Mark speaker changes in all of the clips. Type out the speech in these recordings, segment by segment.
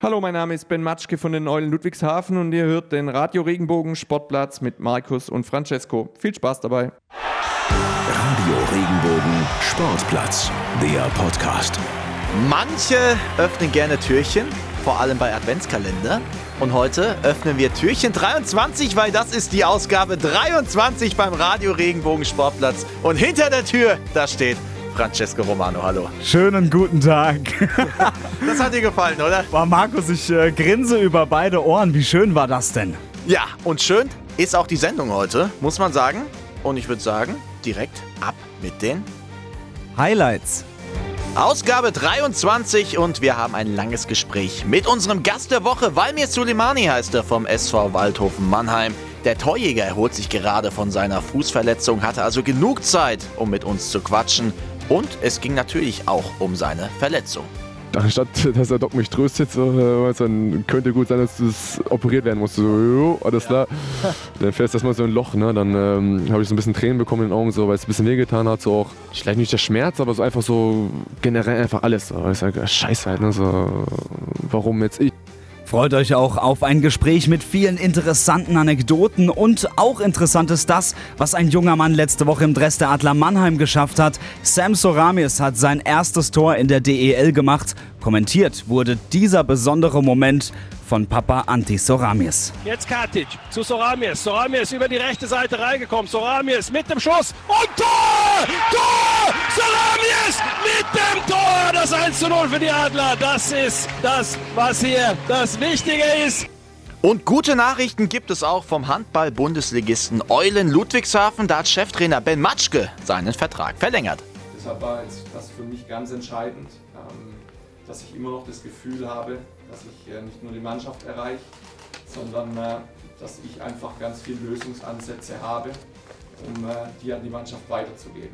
Speaker 1: Hallo, mein Name ist Ben Matschke von den Eulen Ludwigshafen und ihr hört den Radio Regenbogen Sportplatz mit Markus und Francesco. Viel Spaß dabei.
Speaker 2: Radio Regenbogen Sportplatz, der Podcast.
Speaker 3: Manche öffnen gerne Türchen, vor allem bei Adventskalender. Und heute öffnen wir Türchen 23, weil das ist die Ausgabe 23 beim Radio Regenbogen Sportplatz. Und hinter der Tür, da steht Francesco Romano, hallo.
Speaker 4: Schönen guten Tag.
Speaker 3: Das hat dir gefallen, oder?
Speaker 4: War Markus, ich äh, grinse über beide Ohren. Wie schön war das denn?
Speaker 3: Ja, und schön ist auch die Sendung heute, muss man sagen. Und ich würde sagen, direkt ab mit den
Speaker 4: Highlights.
Speaker 3: Ausgabe 23 und wir haben ein langes Gespräch mit unserem Gast der Woche. Valmir Suleimani heißt er vom SV Waldhofen Mannheim. Der Torjäger erholt sich gerade von seiner Fußverletzung, hatte also genug Zeit, um mit uns zu quatschen. Und es ging natürlich auch um seine Verletzung.
Speaker 5: Anstatt dass der Doc mich tröstet, so, äh, dann könnte gut sein, dass das operiert werden muss. So, jo, alles klar. Dann fährst du erstmal so ein Loch, ne? Dann ähm, habe ich so ein bisschen Tränen bekommen in den Augen, so, weil es ein bisschen wehgetan hat. So auch, vielleicht nicht der Schmerz, aber so einfach so generell einfach alles. So. Ich sage, scheiße halt, ne? So, warum jetzt ich?
Speaker 4: Freut euch auch auf ein Gespräch mit vielen interessanten Anekdoten und auch interessant ist das, was ein junger Mann letzte Woche im Dress der Adler Mannheim geschafft hat. Sam Soramis hat sein erstes Tor in der DEL gemacht. Kommentiert wurde dieser besondere Moment von Papa Anti Soramis.
Speaker 6: Jetzt Katic zu Soramis. Soramis über die rechte Seite reingekommen. Soramis mit dem Schuss und Tor! Tor! Soramis mit dem Tor! Das 1 zu 0 für die Adler. Das ist das, was hier das Wichtige ist.
Speaker 3: Und gute Nachrichten gibt es auch vom Handball-Bundesligisten Eulen Ludwigshafen. Da hat Cheftrainer Ben Matschke seinen Vertrag verlängert.
Speaker 1: Deshalb war jetzt das für mich ganz entscheidend, ähm, dass ich immer noch das Gefühl habe, dass ich äh, nicht nur die Mannschaft erreiche, sondern äh, dass ich einfach ganz viele Lösungsansätze habe, um äh, die an die Mannschaft weiterzugeben.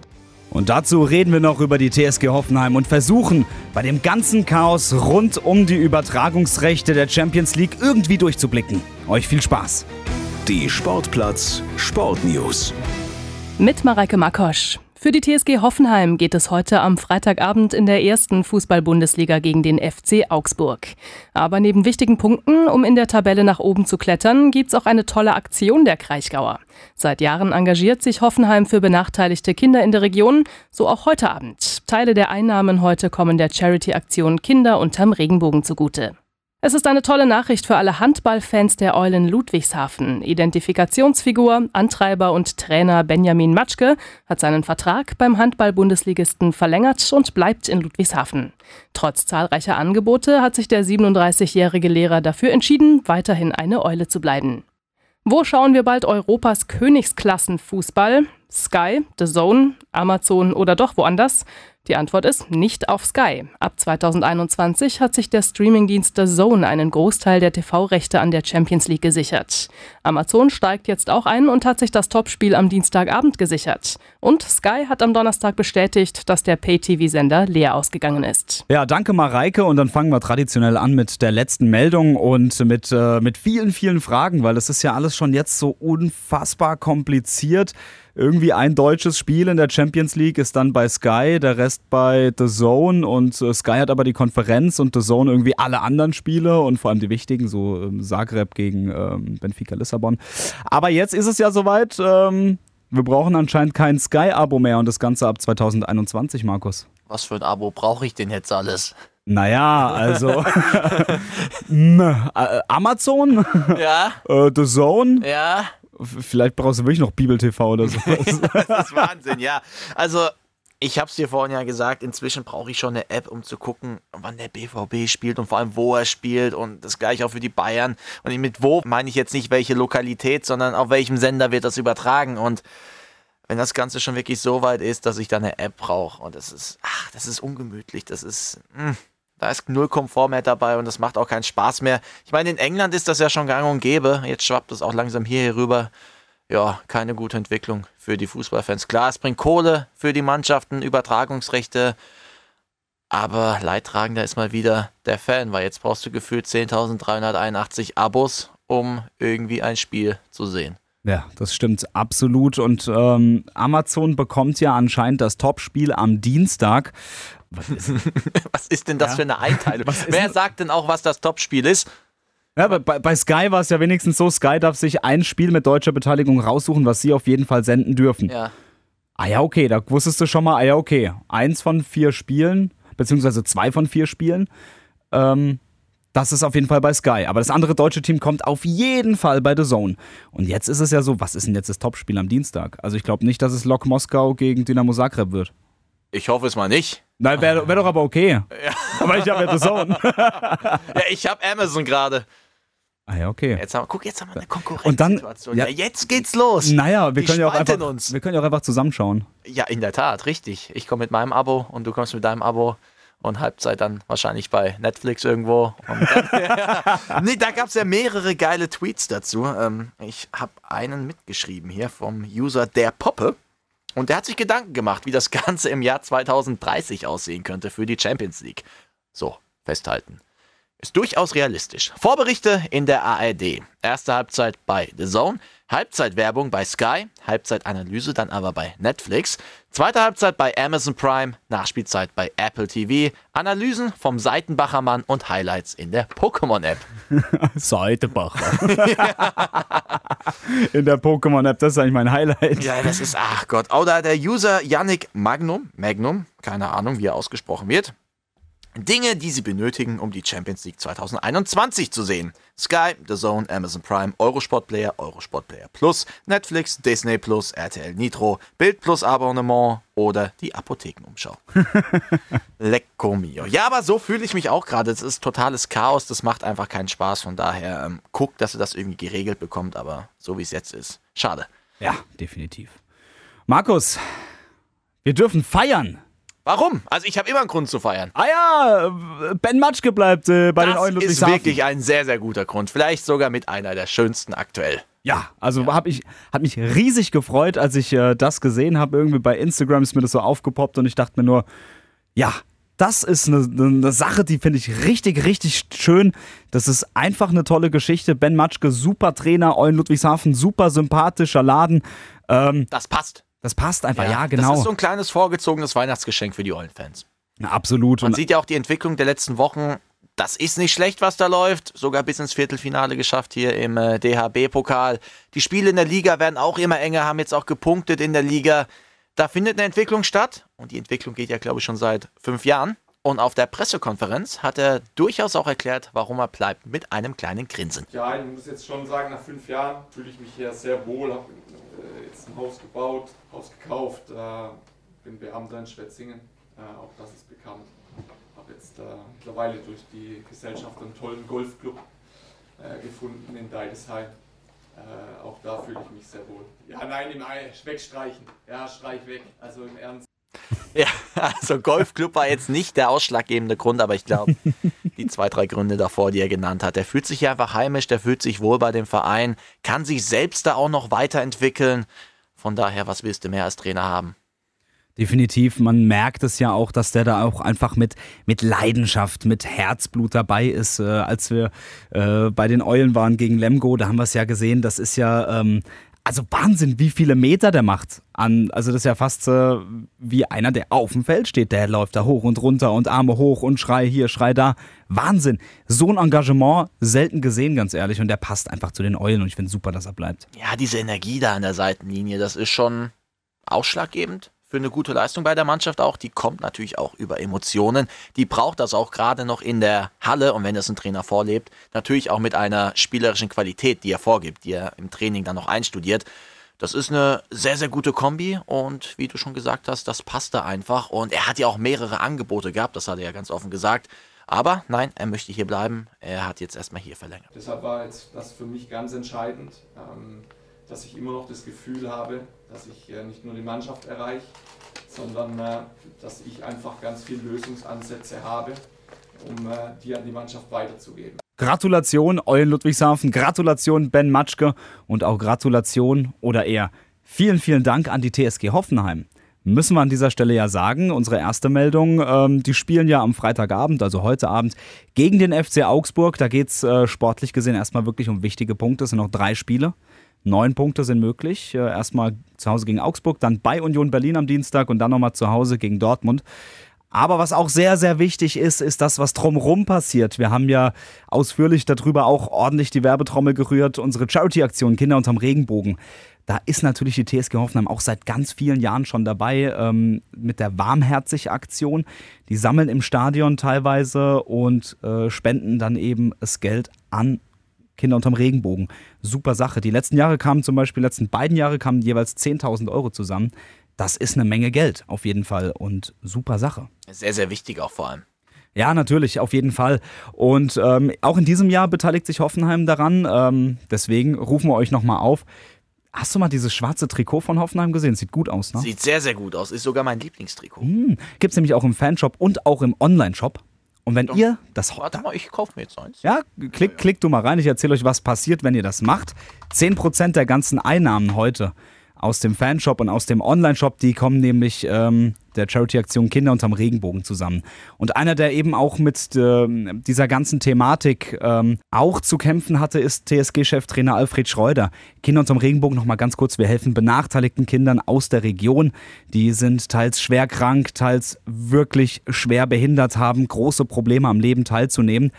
Speaker 4: Und dazu reden wir noch über die TSG Hoffenheim und versuchen, bei dem ganzen Chaos rund um die Übertragungsrechte der Champions League irgendwie durchzublicken. Euch viel Spaß.
Speaker 2: Die Sportplatz Sportnews.
Speaker 7: Mit Mareike Makosch. Für die TSG Hoffenheim geht es heute am Freitagabend in der ersten Fußball-Bundesliga gegen den FC Augsburg. Aber neben wichtigen Punkten, um in der Tabelle nach oben zu klettern, gibt's auch eine tolle Aktion der Kraichgauer. Seit Jahren engagiert sich Hoffenheim für benachteiligte Kinder in der Region, so auch heute Abend. Teile der Einnahmen heute kommen der Charity-Aktion Kinder unterm Regenbogen zugute. Es ist eine tolle Nachricht für alle Handballfans der Eulen Ludwigshafen. Identifikationsfigur, Antreiber und Trainer Benjamin Matschke hat seinen Vertrag beim Handball-Bundesligisten verlängert und bleibt in Ludwigshafen. Trotz zahlreicher Angebote hat sich der 37-jährige Lehrer dafür entschieden, weiterhin eine Eule zu bleiben. Wo schauen wir bald Europas Königsklassenfußball? Sky, The Zone, Amazon oder doch woanders? Die Antwort ist nicht auf Sky. Ab 2021 hat sich der Streamingdienst The Zone einen Großteil der TV-Rechte an der Champions League gesichert. Amazon steigt jetzt auch ein und hat sich das Topspiel am Dienstagabend gesichert. Und Sky hat am Donnerstag bestätigt, dass der Pay-TV-Sender leer ausgegangen ist.
Speaker 4: Ja, danke Mareike und dann fangen wir traditionell an mit der letzten Meldung und mit, äh, mit vielen, vielen Fragen, weil es ist ja alles schon jetzt so unfassbar kompliziert. Irgendwie ein deutsches Spiel in der Champions League ist dann bei Sky, der Rest bei The Zone und äh, Sky hat aber die Konferenz und The Zone irgendwie alle anderen Spiele und vor allem die wichtigen, so ähm, Zagreb gegen ähm, Benfica Lissabon. Aber jetzt ist es ja soweit, ähm, wir brauchen anscheinend kein Sky-Abo mehr und das Ganze ab 2021, Markus.
Speaker 3: Was für ein Abo brauche ich denn jetzt alles?
Speaker 4: Naja, also äh, Amazon,
Speaker 3: Ja,
Speaker 4: äh, The Zone,
Speaker 3: ja.
Speaker 4: Vielleicht brauchst du wirklich noch Bibel TV oder so.
Speaker 3: Das ist Wahnsinn, ja. Also, ich habe es dir vorhin ja gesagt, inzwischen brauche ich schon eine App, um zu gucken, wann der BVB spielt und vor allem, wo er spielt und das gleiche auch für die Bayern. Und mit wo meine ich jetzt nicht welche Lokalität, sondern auf welchem Sender wird das übertragen und wenn das Ganze schon wirklich so weit ist, dass ich da eine App brauche und das ist, ach, das ist ungemütlich, das ist, mh, da ist null Komfort mehr dabei und das macht auch keinen Spaß mehr. Ich meine, in England ist das ja schon gang und gäbe, jetzt schwappt es auch langsam hier rüber. Ja, keine gute Entwicklung für die Fußballfans. Klar, es bringt Kohle für die Mannschaften, Übertragungsrechte, aber leidtragender ist mal wieder der Fan, weil jetzt brauchst du gefühlt 10.381 Abos, um irgendwie ein Spiel zu sehen.
Speaker 4: Ja, das stimmt absolut. Und ähm, Amazon bekommt ja anscheinend das Topspiel am Dienstag.
Speaker 3: Was ist, was ist denn das
Speaker 4: Ja.
Speaker 3: für eine Einteilung? Wer sagt denn auch, was das Topspiel ist?
Speaker 4: Ja, aber bei, bei Sky war es ja wenigstens so, Sky darf sich ein Spiel mit deutscher Beteiligung raussuchen, was sie auf jeden Fall senden dürfen.
Speaker 3: Ja.
Speaker 4: Ah ja, okay, da wusstest du schon mal, ah ja, okay, eins von vier Spielen, beziehungsweise zwei von vier Spielen, ähm, das ist auf jeden Fall bei Sky. Aber das andere deutsche Team kommt auf jeden Fall bei The Zone. Und jetzt ist es ja so, was ist denn jetzt das Topspiel am Dienstag? Also ich glaube nicht, dass es Lok Moskau gegen Dynamo Zagreb wird.
Speaker 3: Ich hoffe es mal nicht.
Speaker 4: Nein, wäre wär doch aber okay. Aber ich habe ja The Zone.
Speaker 3: Ja, ich habe Amazon gerade.
Speaker 4: ah ja, okay.
Speaker 3: Jetzt haben, guck, jetzt haben wir eine
Speaker 4: Und dann-
Speaker 3: Konkurrenzsituation.
Speaker 4: ja.
Speaker 3: Ja, jetzt geht's los.
Speaker 4: Naja, wir
Speaker 3: Die
Speaker 4: können, ja auch einfach,
Speaker 3: uns.
Speaker 4: wir können ja auch einfach zusammenschauen.
Speaker 3: Ja, in der Tat, richtig. Ich komme mit meinem Abo und du kommst mit deinem Abo und Halbzeit dann wahrscheinlich bei Netflix irgendwo. Dann, nee, da gab es ja mehrere geile Tweets dazu. Ähm, ich habe einen mitgeschrieben hier vom User der Poppe. Und der hat sich Gedanken gemacht, wie das Ganze im Jahr 2030 aussehen könnte für die Champions League. So, festhalten. Ist durchaus realistisch. Vorberichte in der ARD. Erste Halbzeit bei The Zone, Halbzeitwerbung bei Sky, Halbzeitanalyse dann aber bei Netflix, zweite Halbzeit bei Amazon Prime, Nachspielzeit bei Apple TV, Analysen vom Seitenbacher Mann und Highlights in der Pokémon-App.
Speaker 4: Seidebacher. In der Pokémon-App, das ist eigentlich mein Highlight.
Speaker 3: Ja, das ist, ach Gott. Oder der User Yannick Magnum, Magnum, keine Ahnung, wie er ausgesprochen wird. Dinge, die sie benötigen, um die Champions League 2021 zu sehen. Sky, The Zone, Amazon Prime, Eurosport Player, Eurosport Player Plus, Netflix, Disney Plus, RTL Nitro, Bild Plus Abonnement oder die Apothekenumschau. Lecco mio. Ja, aber so fühle ich mich auch gerade. Es ist totales Chaos, das macht einfach keinen Spaß. Von daher ähm, guckt, dass ihr das irgendwie geregelt bekommt, aber so wie es jetzt ist. Schade.
Speaker 4: Ja, definitiv. Markus, wir dürfen feiern.
Speaker 3: Warum? Also ich habe immer einen Grund zu feiern.
Speaker 4: Ah ja, Ben Matschke bleibt äh, bei den
Speaker 3: das
Speaker 4: Eulen
Speaker 3: ist
Speaker 4: Ludwigshafen.
Speaker 3: wirklich ein sehr, sehr guter Grund. Vielleicht sogar mit einer der schönsten aktuell.
Speaker 4: Ja, also Hab ich, hat mich riesig gefreut, als ich äh, das gesehen habe. Irgendwie bei Instagram ist mir das so aufgepoppt und ich dachte mir nur, ja, das ist eine, eine Sache, die finde ich richtig, richtig schön. Das ist einfach eine tolle Geschichte. Ben Matschke, super Trainer, Eulen Ludwigshafen, super sympathischer Laden. Ähm,
Speaker 3: Das passt.
Speaker 4: Das passt einfach, ja, genau.
Speaker 3: Das ist so ein kleines vorgezogenes Weihnachtsgeschenk für die Eulen-Fans.
Speaker 4: Ja, Absolut.
Speaker 3: Man
Speaker 4: Und
Speaker 3: sieht ja auch die Entwicklung der letzten Wochen. Das ist nicht schlecht, was da läuft. Sogar bis ins Viertelfinale geschafft hier im äh, DHB-Pokal. Die Spiele in der Liga werden auch immer enger, haben jetzt auch gepunktet in der Liga. Da findet eine Entwicklung statt. Und die Entwicklung geht ja, glaube ich, schon seit fünf Jahren. Und auf der Pressekonferenz hat er durchaus auch erklärt, warum er bleibt, mit einem kleinen Grinsen.
Speaker 1: Ja, ich muss jetzt schon sagen, nach fünf Jahren fühle ich mich hier sehr wohl. Habe äh, jetzt ein Haus gebaut, Haus gekauft, äh, bin Beamter in Schwetzingen, äh, auch das ist bekannt. Habe jetzt mittlerweile durch die Gesellschaft einen tollen Golfclub gefunden in Deidesheim. Äh, auch da fühle ich mich sehr wohl. Ja, nein, im Ei, wegstreichen. Ja, streich weg. Also im Ernst.
Speaker 3: Ja, also Golfclub war jetzt nicht der ausschlaggebende Grund, aber ich glaube, die zwei, drei Gründe davor, die er genannt hat. Der fühlt sich einfach heimisch, der fühlt sich wohl bei dem Verein, kann sich selbst da auch noch weiterentwickeln. Von daher, was willst du mehr als Trainer haben?
Speaker 4: Definitiv, man merkt es ja auch, dass der da auch einfach mit, mit Leidenschaft, mit Herzblut dabei ist. Äh, als wir äh, bei den Eulen waren gegen Lemgo, da haben wir es ja gesehen, das ist ja, ähm, also Wahnsinn, wie viele Meter der macht. An, also das ist ja fast äh, wie einer, der auf dem Feld steht. Der läuft da hoch und runter und Arme hoch und Schrei hier, Schrei da. Wahnsinn. So ein Engagement selten gesehen, ganz ehrlich. Und der passt einfach zu den Eulen und ich finde super, dass er bleibt.
Speaker 3: Ja, diese Energie da an der Seitenlinie, das ist schon ausschlaggebend für eine gute Leistung bei der Mannschaft auch. Die kommt natürlich auch über Emotionen. Die braucht das auch gerade noch in der Halle und wenn das ein Trainer vorlebt, natürlich auch mit einer spielerischen Qualität, die er vorgibt, die er im Training dann noch einstudiert. Das ist eine sehr, sehr gute Kombi und wie du schon gesagt hast, das passt da einfach. Und er hat ja auch mehrere Angebote gehabt, das hat er ja ganz offen gesagt. Aber nein, er möchte hier bleiben. Er hat jetzt erstmal hier verlängert.
Speaker 1: Deshalb war jetzt das für mich ganz entscheidend, ähm, dass ich immer noch das Gefühl habe, dass ich äh, nicht nur die Mannschaft erreiche, sondern äh, dass ich einfach ganz viele Lösungsansätze habe, um äh, die an die Mannschaft weiterzugeben.
Speaker 4: Gratulation, Eulen Ludwigshafen, Gratulation, Ben Matschke und auch Gratulation oder eher vielen, vielen Dank an die TSG Hoffenheim. Müssen wir an dieser Stelle ja sagen, unsere erste Meldung, ähm, die spielen ja am Freitagabend, also heute Abend, gegen den FC Augsburg. Da geht es äh, sportlich gesehen erstmal wirklich um wichtige Punkte. Es sind noch drei Spiele. Neun Punkte sind möglich. Äh, erstmal zu Hause gegen Augsburg, dann bei Union Berlin am Dienstag und dann nochmal zu Hause gegen Dortmund. Aber was auch sehr, sehr wichtig ist, ist das, was drumherum passiert. Wir haben ja ausführlich darüber auch ordentlich die Werbetrommel gerührt, unsere Charity-Aktion Kinder unterm Regenbogen. Da ist natürlich die TSG Hoffenheim auch seit ganz vielen Jahren schon dabei ähm, mit der Warmherzig-Aktion. Die sammeln im Stadion teilweise und äh, spenden dann eben das Geld an Kinder unterm Regenbogen. Super Sache. Die letzten Jahre kamen zum Beispiel, die letzten beiden Jahre kamen jeweils 10.000 Euro zusammen das ist eine Menge Geld auf jeden Fall und super Sache.
Speaker 3: Sehr, sehr wichtig auch vor allem.
Speaker 4: Ja, natürlich, auf jeden Fall. Und ähm, auch in diesem Jahr beteiligt sich Hoffenheim daran. Ähm, deswegen rufen wir euch nochmal auf. Hast du mal dieses schwarze Trikot von Hoffenheim gesehen? Sieht gut aus, ne?
Speaker 3: Sieht sehr, sehr gut aus. Ist sogar mein Lieblingstrikot.
Speaker 4: Hm. Gibt es nämlich auch im Fanshop und auch im Online-Shop. Und wenn Doch. ihr das.
Speaker 3: Warte mal, ich kaufe mir jetzt eins.
Speaker 4: Ja, klick, klickt du mal rein. Ich erzähle euch, was passiert, wenn ihr das macht. 10% der ganzen Einnahmen heute aus dem Fanshop und aus dem Online-Shop, die kommen nämlich ähm, der Charity-Aktion Kinder unterm Regenbogen zusammen. Und einer, der eben auch mit äh, dieser ganzen Thematik ähm, auch zu kämpfen hatte, ist TSG-Cheftrainer Alfred Schreuder. Kinder unterm Regenbogen, nochmal ganz kurz, wir helfen benachteiligten Kindern aus der Region. Die sind teils schwer krank, teils wirklich schwer behindert, haben große Probleme am Leben teilzunehmen.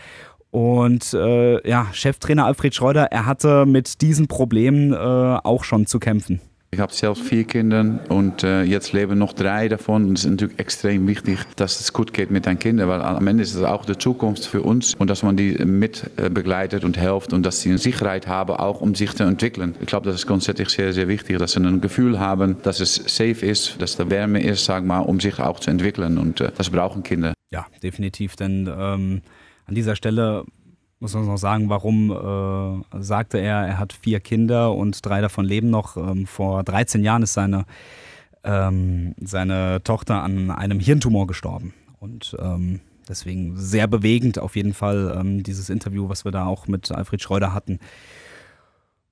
Speaker 4: Und äh, ja, Cheftrainer Alfred Schreuder, er hatte mit diesen Problemen äh, auch schon zu kämpfen.
Speaker 8: Ich habe selbst vier Kinder und äh, jetzt leben noch drei davon. Und es ist natürlich extrem wichtig, dass es gut geht mit den Kindern, weil am Ende ist es auch die Zukunft für uns und dass man die mit äh, begleitet und hilft und dass sie eine Sicherheit haben, auch um sich zu entwickeln. Ich glaube, das ist grundsätzlich sehr, sehr wichtig, dass sie ein Gefühl haben, dass es safe ist, dass da Wärme ist, sag mal, um sich auch zu entwickeln. Und äh, das brauchen Kinder.
Speaker 4: Ja, definitiv, denn ähm, an dieser Stelle muss man noch sagen, warum äh, sagte er, er hat vier Kinder und drei davon leben noch. Ähm, vor 13 Jahren ist seine, ähm, seine Tochter an einem Hirntumor gestorben. Und ähm, deswegen sehr bewegend auf jeden Fall ähm, dieses Interview, was wir da auch mit Alfred Schreuder hatten.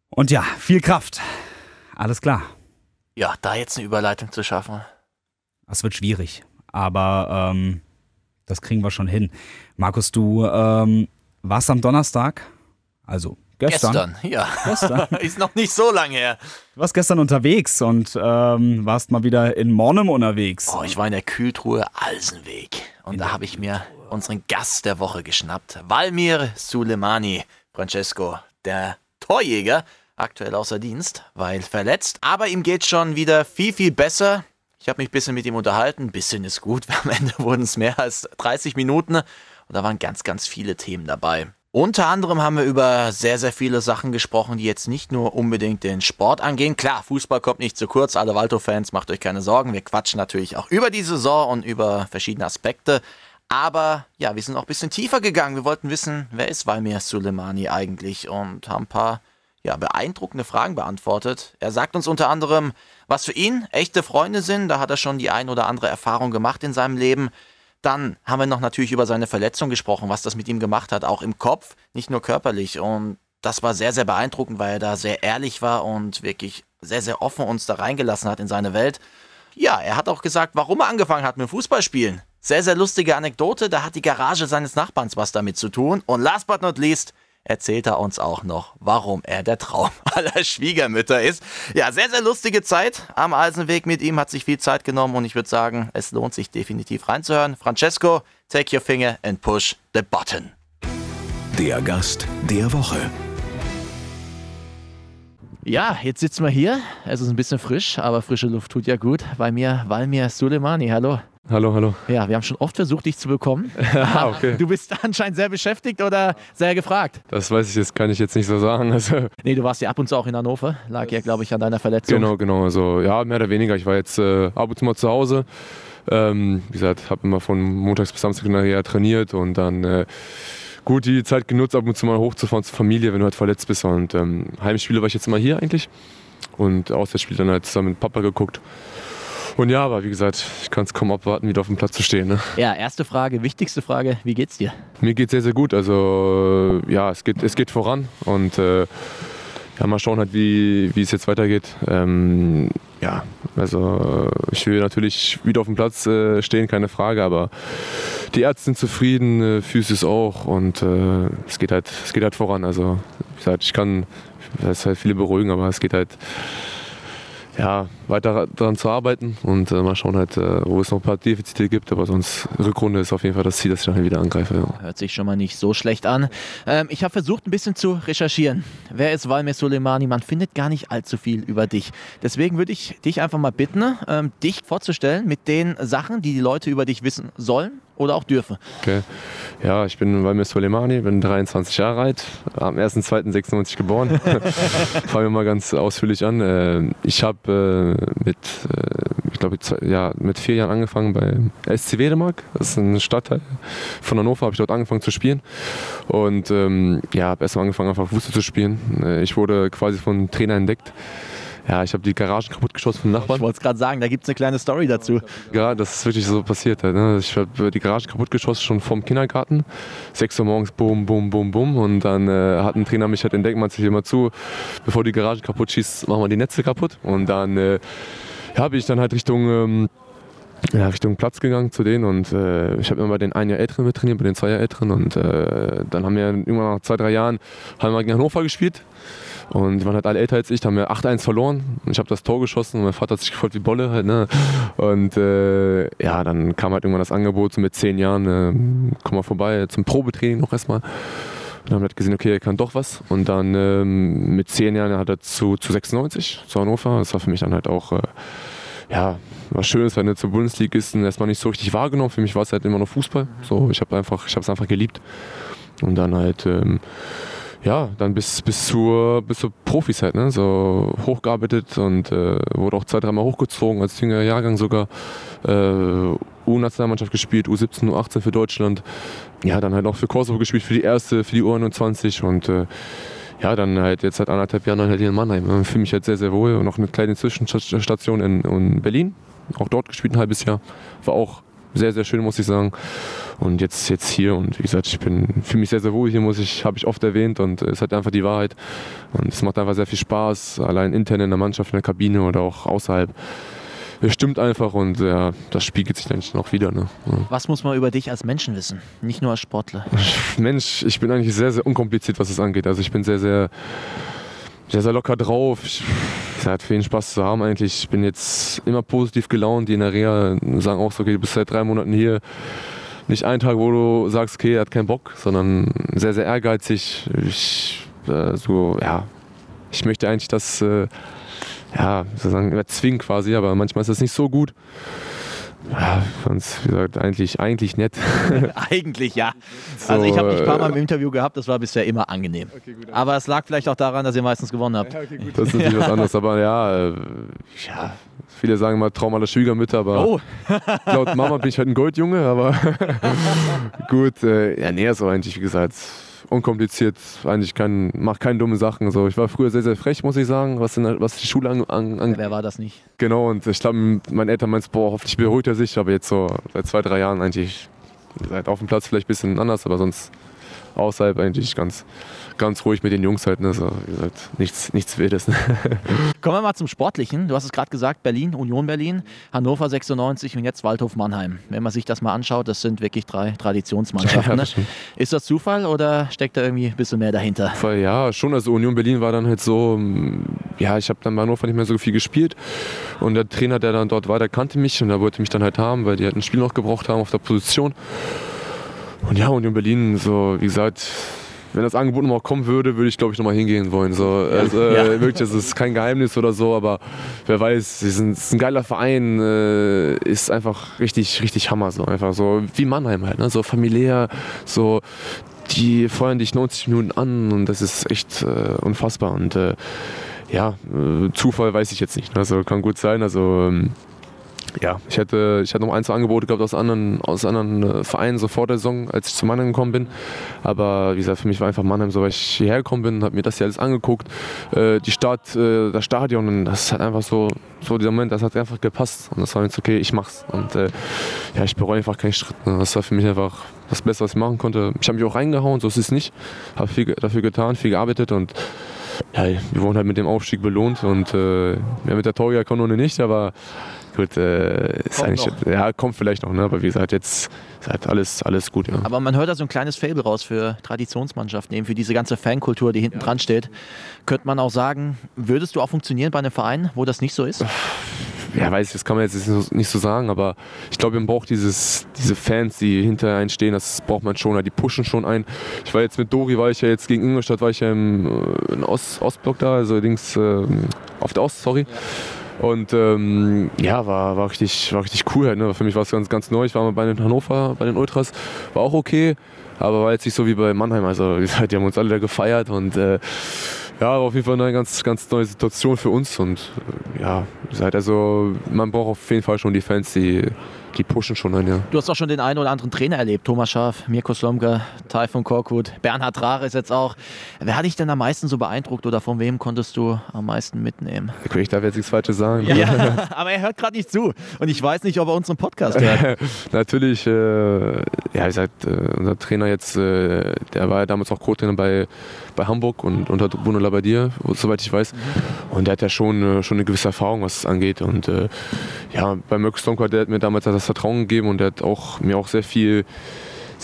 Speaker 4: Und ja, viel Kraft. Alles klar.
Speaker 3: Ja, da jetzt eine Überleitung zu schaffen.
Speaker 4: Das wird schwierig, aber ähm, das kriegen wir schon hin. Markus, du warst am Donnerstag, also gestern.
Speaker 3: Gestern, ja. Gestern. Ist noch nicht so lange her.
Speaker 4: Du warst gestern unterwegs und ähm, warst mal wieder in Mornem unterwegs.
Speaker 3: Oh, ich war in der Kühltruhe Alsenweg. Und in da habe ich mir unseren Gast der Woche geschnappt. Valmir Sulemani, Francesco, der Torjäger, aktuell außer Dienst, weil verletzt. Aber ihm geht schon wieder viel, viel besser. Ich habe mich ein bisschen mit ihm unterhalten. Ein bisschen ist gut. Am Ende wurden es mehr als 30 Minuten. Und da waren ganz, ganz viele Themen dabei. Unter anderem haben wir über sehr, sehr viele Sachen gesprochen, die jetzt nicht nur unbedingt den Sport angehen. Klar, Fußball kommt nicht zu kurz. Alle Walto-Fans, macht euch keine Sorgen. Wir quatschen natürlich auch über die Saison und über verschiedene Aspekte. Aber ja, wir sind auch ein bisschen tiefer gegangen. Wir wollten wissen, wer ist Valmir Suleimani eigentlich und haben ein paar ja, beeindruckende Fragen beantwortet. Er sagt uns unter anderem, was für ihn echte Freunde sind. Da hat er schon die ein oder andere Erfahrung gemacht in seinem Leben. Dann haben wir noch natürlich über seine Verletzung gesprochen, was das mit ihm gemacht hat, auch im Kopf, nicht nur körperlich. Und das war sehr, sehr beeindruckend, weil er da sehr ehrlich war und wirklich sehr, sehr offen uns da reingelassen hat in seine Welt. Ja, er hat auch gesagt, warum er angefangen hat mit Fußballspielen. Sehr, sehr lustige Anekdote, da hat die Garage seines Nachbarns was damit zu tun. Und last but not least, erzählt er uns auch noch, warum er der Traum aller Schwiegermütter ist. Ja, sehr, sehr lustige Zeit am Eisenweg mit ihm, hat sich viel Zeit genommen und ich würde sagen, es lohnt sich definitiv reinzuhören. Francesco, take your finger and push the button.
Speaker 2: Der Gast der Woche.
Speaker 3: Ja, jetzt sitzen wir hier. Es ist ein bisschen frisch, aber frische Luft tut ja gut. Bei mir Valmir Suleimani. Hallo.
Speaker 5: Hallo, hallo.
Speaker 3: Ja, wir haben schon oft versucht, dich zu bekommen. ah, okay. Du bist anscheinend sehr beschäftigt oder sehr gefragt.
Speaker 5: Das weiß ich jetzt, kann ich jetzt nicht so sagen. Also
Speaker 3: nee, du warst ja ab und zu auch in Hannover. Lag ja, glaube ich, an deiner Verletzung.
Speaker 5: Genau, genau. Also ja, mehr oder weniger. Ich war jetzt äh, ab und zu mal zu Hause. Ähm, wie gesagt, habe immer von montags bis samstag nachher trainiert und dann äh, gut die Zeit genutzt, ab und zu mal hochzufahren zur Familie, wenn du halt verletzt bist. Und ähm, Heimspiele war ich jetzt immer hier eigentlich. Und Auswärtsspiele dann halt zusammen mit Papa geguckt. Und ja, aber wie gesagt, ich kann es kaum abwarten, wieder auf dem Platz zu stehen. Ne?
Speaker 3: Ja, erste Frage, wichtigste Frage, wie geht's dir?
Speaker 5: Mir geht's sehr, sehr gut. Also ja, es geht, es geht voran und äh, ja, mal schauen halt, wie, wie es jetzt weitergeht. Ähm, ja, also ich will natürlich wieder auf dem Platz äh, stehen, keine Frage, aber die Ärzte sind zufrieden, äh, Physis auch und äh, es, geht halt, es geht halt voran. Also wie gesagt, ich kann, das halt viele beruhigen, aber es geht halt ja, weiter daran zu arbeiten und äh, mal schauen halt, äh, wo es noch ein paar Defizite gibt, aber sonst Rückrunde ist auf jeden Fall das Ziel, dass ich dann wieder angreife. Ja.
Speaker 3: Hört sich schon mal nicht so schlecht an. Ähm, ich habe versucht, ein bisschen zu recherchieren. Wer ist Valmir Soleimani? Man findet gar nicht allzu viel über dich. Deswegen würde ich dich einfach mal bitten, ähm, dich vorzustellen mit den Sachen, die die Leute über dich wissen sollen oder auch dürfen.
Speaker 5: Okay. Ja, ich bin Valmir Soleimani, bin 23 Jahre alt, am 1.2.96 geboren. Fangen wir mal ganz ausführlich an. Äh, ich habe äh, mit, äh, ich glaube, ja, mit vier Jahren angefangen bei SC Wedemark. Das ist ein Stadtteil von Hannover, habe ich dort angefangen zu spielen. Und ähm, ja, habe erstmal angefangen, einfach Fußball zu spielen. Ich wurde quasi von Trainer entdeckt. Ja, ich habe die Garagen kaputt geschossen vom Nachbarn.
Speaker 3: Ich wollte es gerade sagen, da gibt es eine kleine Story dazu.
Speaker 5: Ja, das ist wirklich so passiert. Halt, ne? Ich habe die Garage kaputt geschossen schon vom Kindergarten. 6 Uhr morgens, bum, bum, bum, bum. Und dann äh, hat ein Trainer mich halt entdeckt, man sich immer zu, bevor die Garage kaputt schießt, machen wir die Netze kaputt. Und dann äh, bin ich dann halt Richtung... Ähm, ja, Richtung Platz gegangen zu denen und äh, ich habe immer bei den ein Jahr Älteren mit trainiert, bei den zwei Jahr Älteren und äh, dann haben wir irgendwann nach zwei, drei Jahren haben wir gegen Hannover gespielt und die waren halt alle älter als ich, da haben wir 8-1 verloren. Und ich habe das Tor geschossen und mein Vater hat sich gefreut wie Bolle halt. Ne? Und äh, ja, dann kam halt irgendwann das Angebot, so mit 10 Jahren, äh, komm mal vorbei zum Probetraining noch erstmal. Dann haben wir halt gesehen, okay, er kann doch was. Und dann ähm, mit 10 Jahren hat er zu, zu 96, zu Hannover. Das war für mich dann halt auch, äh, ja, was Schönes, weil ne, zur Bundesligisten erstmal nicht so richtig wahrgenommen. Für mich war es halt immer noch Fußball. So, ich habe einfach, ich habe es einfach geliebt. Und dann halt, ähm, ja, dann bis, bis, zur, bis zur Profizeit, ne? so hochgearbeitet und äh, wurde auch zwei, dreimal hochgezogen, als jüngerer Jahrgang sogar. Äh, U-Nationalmannschaft gespielt, U17, U18 für Deutschland. Ja, dann halt auch für Kosovo gespielt, für die erste, für die U21 und äh, ja, dann halt jetzt seit anderthalb Jahren halt hier in Mannheim. Ich fühle mich halt sehr, sehr wohl. Und noch eine kleine Zwischenstation in, in Berlin. Auch dort gespielt ein halbes Jahr. War auch sehr, sehr schön, muss ich sagen. Und jetzt, jetzt hier und wie gesagt, ich bin fühle mich sehr, sehr wohl hier, muss ich, habe ich oft erwähnt und es hat einfach die Wahrheit. Und es macht einfach sehr viel Spaß, allein intern in der Mannschaft, in der Kabine oder auch außerhalb. Es stimmt einfach und ja, das spiegelt sich dann noch wieder. Ne? Ja.
Speaker 3: Was muss man über dich als Menschen wissen, nicht nur als Sportler?
Speaker 5: Mensch, ich bin eigentlich sehr, sehr unkompliziert, was es angeht. Also ich bin sehr, sehr, sehr, sehr locker drauf. Es hat viel Spaß zu haben eigentlich. Ich bin jetzt immer positiv gelaunt. Die in der Reha sagen auch so, okay, du bist seit drei Monaten hier. Nicht ein Tag, wo du sagst, okay, er hat keinen Bock, sondern sehr, sehr ehrgeizig. Ich, äh, so, ja, ich möchte eigentlich das, äh, ja, sozusagen erzwingen quasi, aber manchmal ist das nicht so gut. Ja, sonst, wie gesagt, eigentlich, eigentlich nett.
Speaker 3: eigentlich, ja. So, also ich habe dich ein paar Mal im Interview gehabt, das war bisher immer angenehm. Okay, gut, aber es lag vielleicht auch daran, dass ihr meistens gewonnen habt. Ja, okay,
Speaker 5: das ist natürlich was anderes, aber ja, äh, ja, viele sagen mal Traum aller Schwiegermütter, aber oh. laut Mama bin ich halt ein Goldjunge, aber gut, äh, ja, nee, so eigentlich, wie gesagt, unkompliziert, eigentlich kein, macht keine dumme Sachen. So. Ich war früher sehr, sehr frech, muss ich sagen, was, der, was die Schule angeht. An, an,
Speaker 3: Wer war das nicht?
Speaker 5: Genau, und ich glaube, mein Eltern meinten, boah, hoffentlich beruhigt er sich, aber jetzt so seit zwei, drei Jahren eigentlich, seit auf dem Platz vielleicht ein bisschen anders, aber sonst außerhalb eigentlich ganz, ganz ruhig mit den Jungs halt. Ne? So, gesagt, nichts, nichts Wildes. Ne?
Speaker 3: Kommen wir mal zum Sportlichen. Du hast es gerade gesagt, Berlin, Union Berlin, Hannover 96 und jetzt Waldhof Mannheim. Wenn man sich das mal anschaut, das sind wirklich drei Traditionsmannschaften. Ne? Ist das Zufall oder steckt da irgendwie ein bisschen mehr dahinter?
Speaker 5: Ja, schon. Also Union Berlin war dann halt so, ja, ich habe dann bei Hannover nicht mehr so viel gespielt. Und der Trainer, der dann dort war, der kannte mich und der wollte mich dann halt haben, weil die halt ein Spiel noch gebraucht haben auf der Position. Und ja, und in Berlin, so, wie gesagt, wenn das Angebot nochmal kommen würde, würde ich glaube ich nochmal hingehen wollen. So, also, äh, Wirklich, das ist kein Geheimnis oder so, aber wer weiß, es ist ein geiler Verein, äh, ist einfach richtig, richtig Hammer. So einfach so wie Mannheim halt, ne? so familiär, so die feuern dich 90 Minuten an und das ist echt äh, unfassbar. Und äh, ja, äh, Zufall weiß ich jetzt nicht. Also kann gut sein. Also ähm, ja, ich hätte, ich hätte noch ein, zwei Angebote gehabt aus anderen, aus anderen äh, Vereinen so vor der Saison, als ich zu Mannheim gekommen bin. Aber wie gesagt, für mich war einfach Mannheim so, weil ich hierher gekommen bin, habe mir das hier alles angeguckt. Äh, die Stadt, äh, das Stadion, und das hat einfach so, so dieser Moment, das hat einfach gepasst. Und das war jetzt okay, ich mach's. Und äh, ja, ich bereue einfach keinen Schritt. Ne? Das war für mich einfach das Beste, was ich machen konnte. Ich habe mich auch reingehauen, so ist es nicht. Habe viel dafür getan, viel gearbeitet und ja, wir wurden halt mit dem Aufstieg belohnt und äh, ja, mit der Torjägerkanone nicht, aber gut, äh, ist
Speaker 3: Kommt
Speaker 5: eigentlich,
Speaker 3: noch.
Speaker 5: ja, kommt vielleicht noch, ne? aber wie gesagt, jetzt ist halt alles, alles gut, ja.
Speaker 3: Aber man hört da so ein kleines Fable raus für Traditionsmannschaften, eben für diese ganze Fankultur, die hinten dran steht. Könnte man auch sagen, würdest du auch funktionieren bei einem Verein, wo das nicht so ist?
Speaker 5: ja, weiß ich, das kann man jetzt nicht so, sagen, aber ich glaube, man braucht dieses, diese Fans, die hinter einen stehen, das braucht man schon, die pushen schon ein. Ich war jetzt mit Dori, war ich ja jetzt gegen Ingolstadt, war ich ja im, äh, im Ost, Ostblock da, also links äh, auf der Ost, sorry. Und ähm, ja, war, war, richtig, war richtig cool halt. Ne? Für mich war es ganz, ganz neu. Ich war mal bei den Hannover, bei den Ultras, war auch okay, aber war jetzt nicht so wie bei Mannheim. Also gesagt, die haben uns alle da gefeiert und äh, ja, war auf jeden Fall eine ganz, ganz neue Situation für uns. Und äh, ja, gesagt, also man braucht auf jeden Fall schon die Fans, die, die pushen schon ein, ja.
Speaker 3: Du hast auch schon den einen oder anderen Trainer erlebt. Thomas Schaaf, Mirko Slomka, Taifun Korkut, Bernhard Rare ist jetzt auch. Wer hat dich denn am meisten so beeindruckt oder von wem konntest du am meisten mitnehmen?
Speaker 5: Ich darf jetzt nichts Falsches sagen.
Speaker 3: Ja, aber er hört gerade nicht zu. Und ich weiß nicht, ob er unseren Podcast hört.
Speaker 5: Natürlich, äh, ja, wie gesagt, äh, unser Trainer jetzt, äh, der war ja damals auch Co-Trainer bei, bei Hamburg und unter Bruno Labbadia, soweit ich weiß. Und der hat ja schon, äh, schon eine gewisse Erfahrung, was es angeht. Und äh, ja, bei Mirko Slomka, der hat mir damals das Vertrauen gegeben und der hat auch, mir auch sehr viel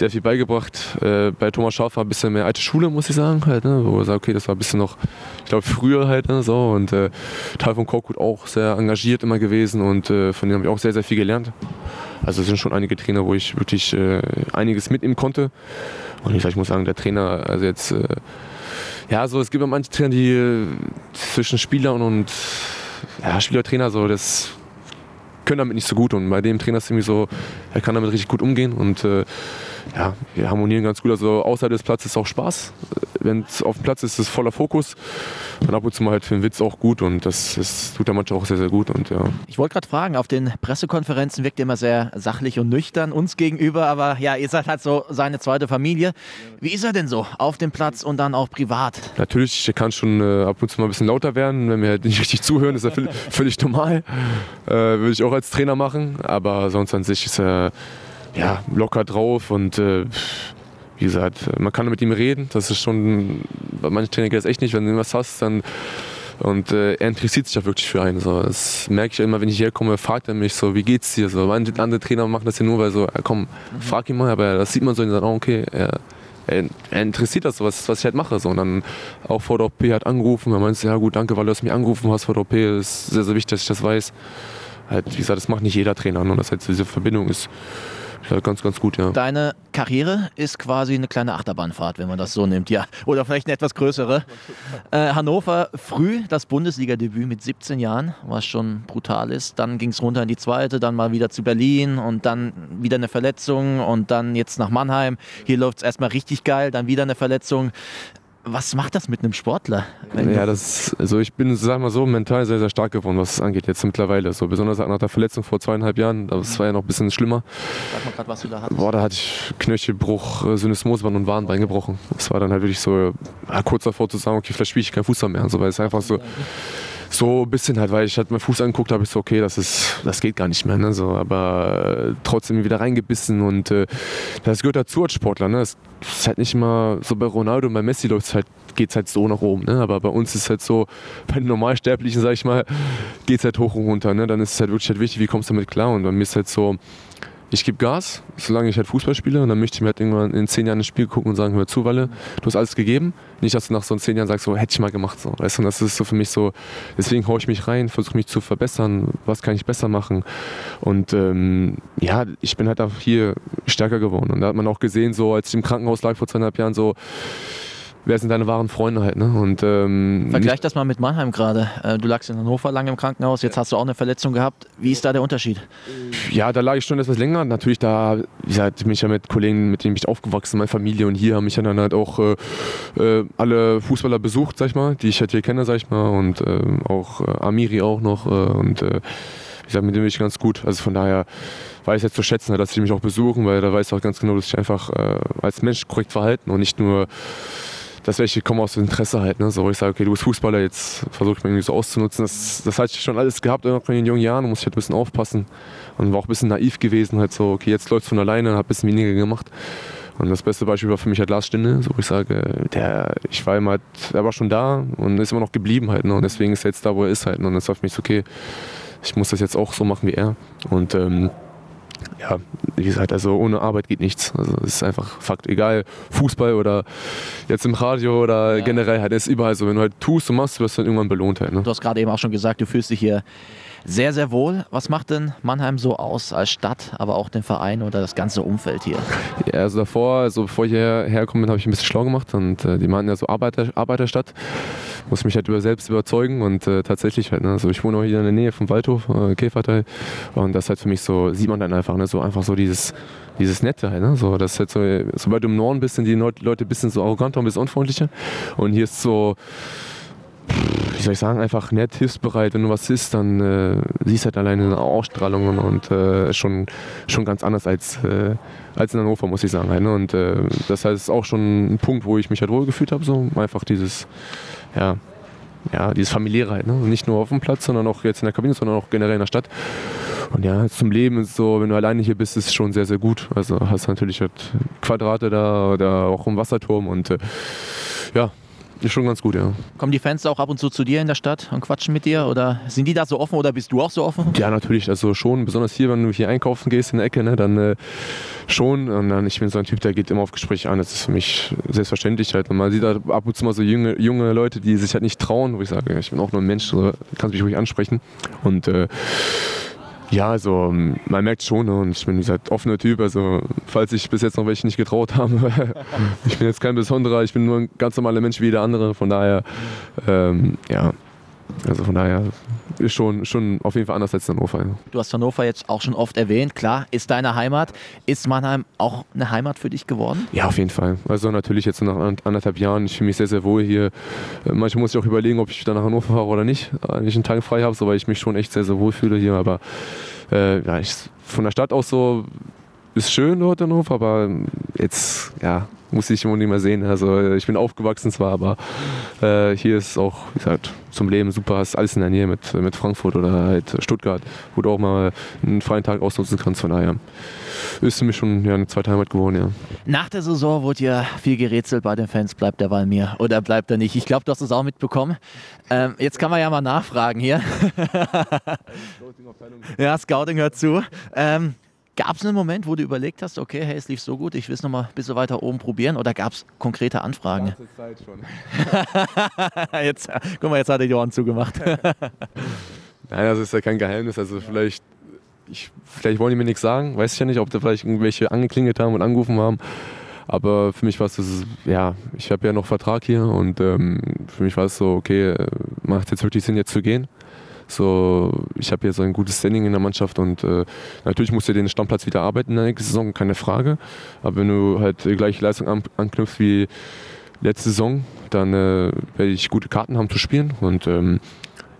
Speaker 5: sehr viel beigebracht. Äh, bei Thomas Schaaf war ein bisschen mehr alte Schule, muss ich sagen, halt, ne? wo er sagt, okay, das war ein bisschen noch, ich glaube, früher halt, ne? so. Und äh, Teil von Korkut auch sehr engagiert immer gewesen und äh, von dem habe ich auch sehr, sehr viel gelernt. Also es sind schon einige Trainer, wo ich wirklich äh, einiges mitnehmen konnte. Und ich, ich muss sagen, der Trainer, also jetzt, äh, ja, so, es gibt ja manche Trainer, die äh, zwischen Spieler und, und ja, Spieler-Trainer, so, das können damit nicht so gut. Und bei dem Trainer ist es irgendwie so, er kann damit richtig gut umgehen und äh, ja, wir harmonieren ganz gut. Also außerhalb des Platzes ist auch Spaß. Wenn es auf dem Platz ist, ist es voller Fokus. Und ab und zu mal halt für den Witz auch gut und das, das tut der Mannschaft auch sehr, sehr gut. Und, ja.
Speaker 3: Ich wollte gerade fragen, auf den Pressekonferenzen wirkt ihr immer sehr sachlich und nüchtern uns gegenüber, aber ja, ihr seid halt so seine zweite Familie. Wie ist er denn so auf dem Platz und dann auch privat?
Speaker 5: Natürlich, er kann schon äh, ab und zu mal ein bisschen lauter werden, wenn wir halt nicht richtig zuhören, ist völlig, völlig normal. Äh, Würde ich auch als Trainer machen, aber sonst an sich ist er ja, locker drauf und äh, wie gesagt, man kann mit ihm reden. Das ist schon, bei manchen Trainer geht das echt nicht, wenn du was hast, dann und äh, er interessiert sich auch wirklich für einen. So. Das merke ich immer, wenn ich herkomme, fragt er mich so, wie geht's dir? So, manche andere Trainer machen das ja nur, weil so, ja, komm, frag ihn mal, aber das sieht man so in seinen Augen, okay, er, er, er interessiert das, was, was ich halt mache. So. Und dann auch vor der OP hat angerufen, er meinte, ja gut, danke, weil du hast mich angerufen hast vor der OP, ist sehr, sehr wichtig, dass ich das weiß. Halt, wie gesagt, das macht nicht jeder Trainer, und dass halt diese Verbindung ist ja, ganz, ganz gut, ja.
Speaker 3: Deine Karriere ist quasi eine kleine Achterbahnfahrt, wenn man das so nimmt, ja. Oder vielleicht eine etwas größere. Äh, Hannover früh das Bundesliga-Debüt mit 17 Jahren, was schon brutal ist. Dann ging es runter in die zweite, dann mal wieder zu Berlin und dann wieder eine Verletzung und dann jetzt nach Mannheim. Hier läuft es erstmal richtig geil, dann wieder eine Verletzung. Was macht das mit einem Sportler?
Speaker 5: Ja, das, also ich bin, sag mal so, mental sehr, sehr stark geworden, was es angeht, jetzt mittlerweile. So, besonders nach der Verletzung vor zweieinhalb Jahren, das war ja noch ein bisschen schlimmer.
Speaker 3: Sag mal gerade, was du da hattest.
Speaker 5: Boah, da hatte ich Knöchelbruch, äh, Syndesmoseband und Wadenbein gebrochen. Das war dann halt wirklich so, ja, kurz davor zu sagen, okay, vielleicht spiele ich keinen Fußball mehr. So, weil es einfach so, so ein bisschen halt, weil ich halt meinen Fuß angeguckt habe, ich so, okay, das ist, das geht gar nicht mehr, ne, so, aber äh, trotzdem wieder reingebissen und äh, das gehört dazu als Sportler, ne, es ist halt nicht immer so bei Ronaldo und bei Messi läuft halt, geht es halt so nach oben, ne, aber bei uns ist es halt so, bei den Normalsterblichen, sag ich mal, geht es halt hoch und runter, ne, dann ist es halt wirklich halt wichtig, wie kommst du damit klar? Und bei mir ist halt so, ich gebe Gas, solange ich halt Fußball spiele und dann möchte ich mir halt irgendwann in zehn Jahren ein Spiel gucken und sagen, hör zu, Walle, du hast alles gegeben. Nicht, dass du nach so zehn Jahren sagst, so hätte ich mal gemacht. So. Weißt du, und das ist so für mich so, deswegen haue ich mich rein, versuche mich zu verbessern, was kann ich besser machen. Und ähm, ja, ich bin halt auch hier stärker geworden. Und da hat man auch gesehen, so als ich im Krankenhaus lag vor zweieinhalb Jahren, so, wer sind deine wahren Freunde halt, ne? Und, ähm,
Speaker 3: Vergleich das mal mit Mannheim gerade. Äh, Du lagst in Hannover lange im Krankenhaus, jetzt hast du auch eine Verletzung gehabt. Wie ist da der Unterschied?
Speaker 5: Ja, da lag ich schon etwas länger. Natürlich, da ich ja mit Kollegen, mit denen ich aufgewachsen, meine Familie und hier haben mich dann halt auch äh, äh, alle Fußballer besucht, sag ich mal, die ich halt hier kenne, sag ich mal, und ähm, auch äh, Amiri auch noch äh, und äh, wie gesagt, mit dem bin ich ganz gut. Also von daher weiß ich jetzt zu schätzen, dass sie mich auch besuchen, weil da weiß ich auch ganz genau, dass ich einfach äh, als Mensch korrekt verhalten und nicht nur dass welche kommen aus Interesse halt, ne? So, ich sage, okay, du bist Fußballer, jetzt versuche ich mich irgendwie so auszunutzen. Das, das hatte ich schon alles gehabt in den jungen Jahren, muss ich halt ein bisschen aufpassen. Und war auch ein bisschen naiv gewesen, halt so, okay, jetzt läuft es von alleine, habe ein bisschen weniger gemacht. Und das beste Beispiel war für mich halt Lars Stinde, so ich sage, der, ich war immer, der war schon da und ist immer noch geblieben halt, ne? Und deswegen ist er jetzt da, wo er ist halt. Ne? Und das war für mich so, okay, ich muss das jetzt auch so machen wie er. Und ähm, ja, wie gesagt, also ohne Arbeit geht nichts. Also es ist einfach Fakt. Egal, Fußball oder jetzt im Radio oder ja. generell halt, ist überall so. Wenn du halt tust und machst, wirst du dann irgendwann belohnt halt. Ne?
Speaker 3: Du hast gerade eben auch schon gesagt, du fühlst dich hier sehr, sehr wohl. Was macht denn Mannheim so aus als Stadt, aber auch den Verein oder das ganze Umfeld hier?
Speaker 5: Ja, also davor, also bevor ich hierher hergekommen bin, habe ich ein bisschen schlau gemacht und äh, die meinten ja so Arbeiter, Arbeiterstadt. Muss mich halt über selbst überzeugen und äh, tatsächlich halt, ne, also ich wohne auch hier in der Nähe vom Waldhof, äh, Käferteil und das halt für mich so, sieht man dann einfach, ne, so einfach so dieses, dieses Nette halt, ne, so, das halt so, sobald du im Norden bist, sind die Leute ein bisschen so arroganter, ein bisschen unfreundlicher und hier ist so, wie soll ich sagen, einfach nett, hilfsbereit. Wenn du was ist, dann äh, siehst halt alleine eine Ausstrahlung und äh, schon, schon ganz anders als, äh, als in Hannover, muss ich sagen. Halt, ne? Und äh, das heißt, ist auch schon ein Punkt, wo ich mich halt wohlgefühlt habe. So. Einfach dieses, ja, ja, dieses familiäre halt. Ne? Nicht nur auf dem Platz, sondern auch jetzt in der Kabine, sondern auch generell in der Stadt. Und ja, zum Leben ist so, wenn du alleine hier bist, ist es schon sehr, sehr gut. Also hast natürlich halt Quadrate da oder auch einen Wasserturm und äh, ja, ist schon ganz gut, ja.
Speaker 3: Kommen die Fans auch ab und zu zu dir in der Stadt und quatschen mit dir? Oder sind die da so offen oder bist du auch so offen?
Speaker 5: Ja, natürlich. Also schon, besonders hier, wenn du hier einkaufen gehst in der Ecke, ne, dann äh, schon. Und dann, ich bin so ein Typ, der geht immer auf Gespräche an. Das ist für mich selbstverständlich halt. Und man sieht halt ab und zu mal so junge, junge Leute, die sich halt nicht trauen, wo ich sage, ich bin auch nur ein Mensch, so, kannst mich ruhig ansprechen. Und äh, ja, also ähm, man merkt schon ne, und ich bin dieser offene Typ, also falls ich bis jetzt noch welche nicht getraut habe, ich bin jetzt kein besonderer, ich bin nur ein ganz normaler Mensch wie jeder andere, von daher, ähm, ja, also von daher ist schon, schon auf jeden Fall anders als Hannover.
Speaker 3: Du hast Hannover jetzt auch schon oft erwähnt, klar, ist deine Heimat. Ist Mannheim auch eine Heimat für dich geworden?
Speaker 5: Ja, auf jeden Fall. Also natürlich jetzt nach anderthalb Jahren, ich fühle mich sehr, sehr wohl hier. Äh, manchmal muss ich auch überlegen, ob ich wieder nach Hannover fahre oder nicht, wenn ich einen Tag frei habe, so, weil ich mich schon echt sehr, sehr wohl fühle hier. Aber äh, ja, ich, von der Stadt aus so ist schön dort in Hannover, aber jetzt, ja, muss ich immer nicht mehr sehen. Also ich bin aufgewachsen zwar, aber äh, hier ist auch, wie gesagt, zum Leben super, hast alles in der Nähe mit, mit Frankfurt oder halt Stuttgart, wo du auch mal einen freien Tag ausnutzen kannst. Von daher ist für mich schon ja, eine zweite Heimat geworden, ja.
Speaker 3: Nach der Saison wurde ja viel gerätselt bei den Fans, bleibt der Walmir oder bleibt er nicht? Ich glaube, du hast es auch mitbekommen. Ähm, jetzt kann man ja mal nachfragen hier. ja, Scouting hört zu. Ähm, Gab es einen Moment, wo du überlegt hast, okay, hey, es lief so gut, ich will es nochmal ein bisschen weiter oben probieren oder gab es konkrete Anfragen? Zeit schon. jetzt, guck mal, jetzt hat er die Ohren zugemacht.
Speaker 5: Nein, das ist ja kein Geheimnis. Also vielleicht, ich, vielleicht wollen die mir nichts sagen, weiß ich ja nicht, ob da vielleicht irgendwelche angeklingelt haben und angerufen haben. Aber für mich war es, ja, ich habe ja noch Vertrag hier und ähm, für mich war es so, okay, äh, macht es jetzt wirklich Sinn, jetzt zu gehen? So, ich habe hier so ein gutes Standing in der Mannschaft und äh, natürlich musst du den Stammplatz wieder arbeiten in der nächsten Saison, keine Frage. Aber wenn du halt die gleiche Leistung an, anknüpfst wie letzte Saison, dann äh, werde ich gute Karten haben zu spielen und ähm,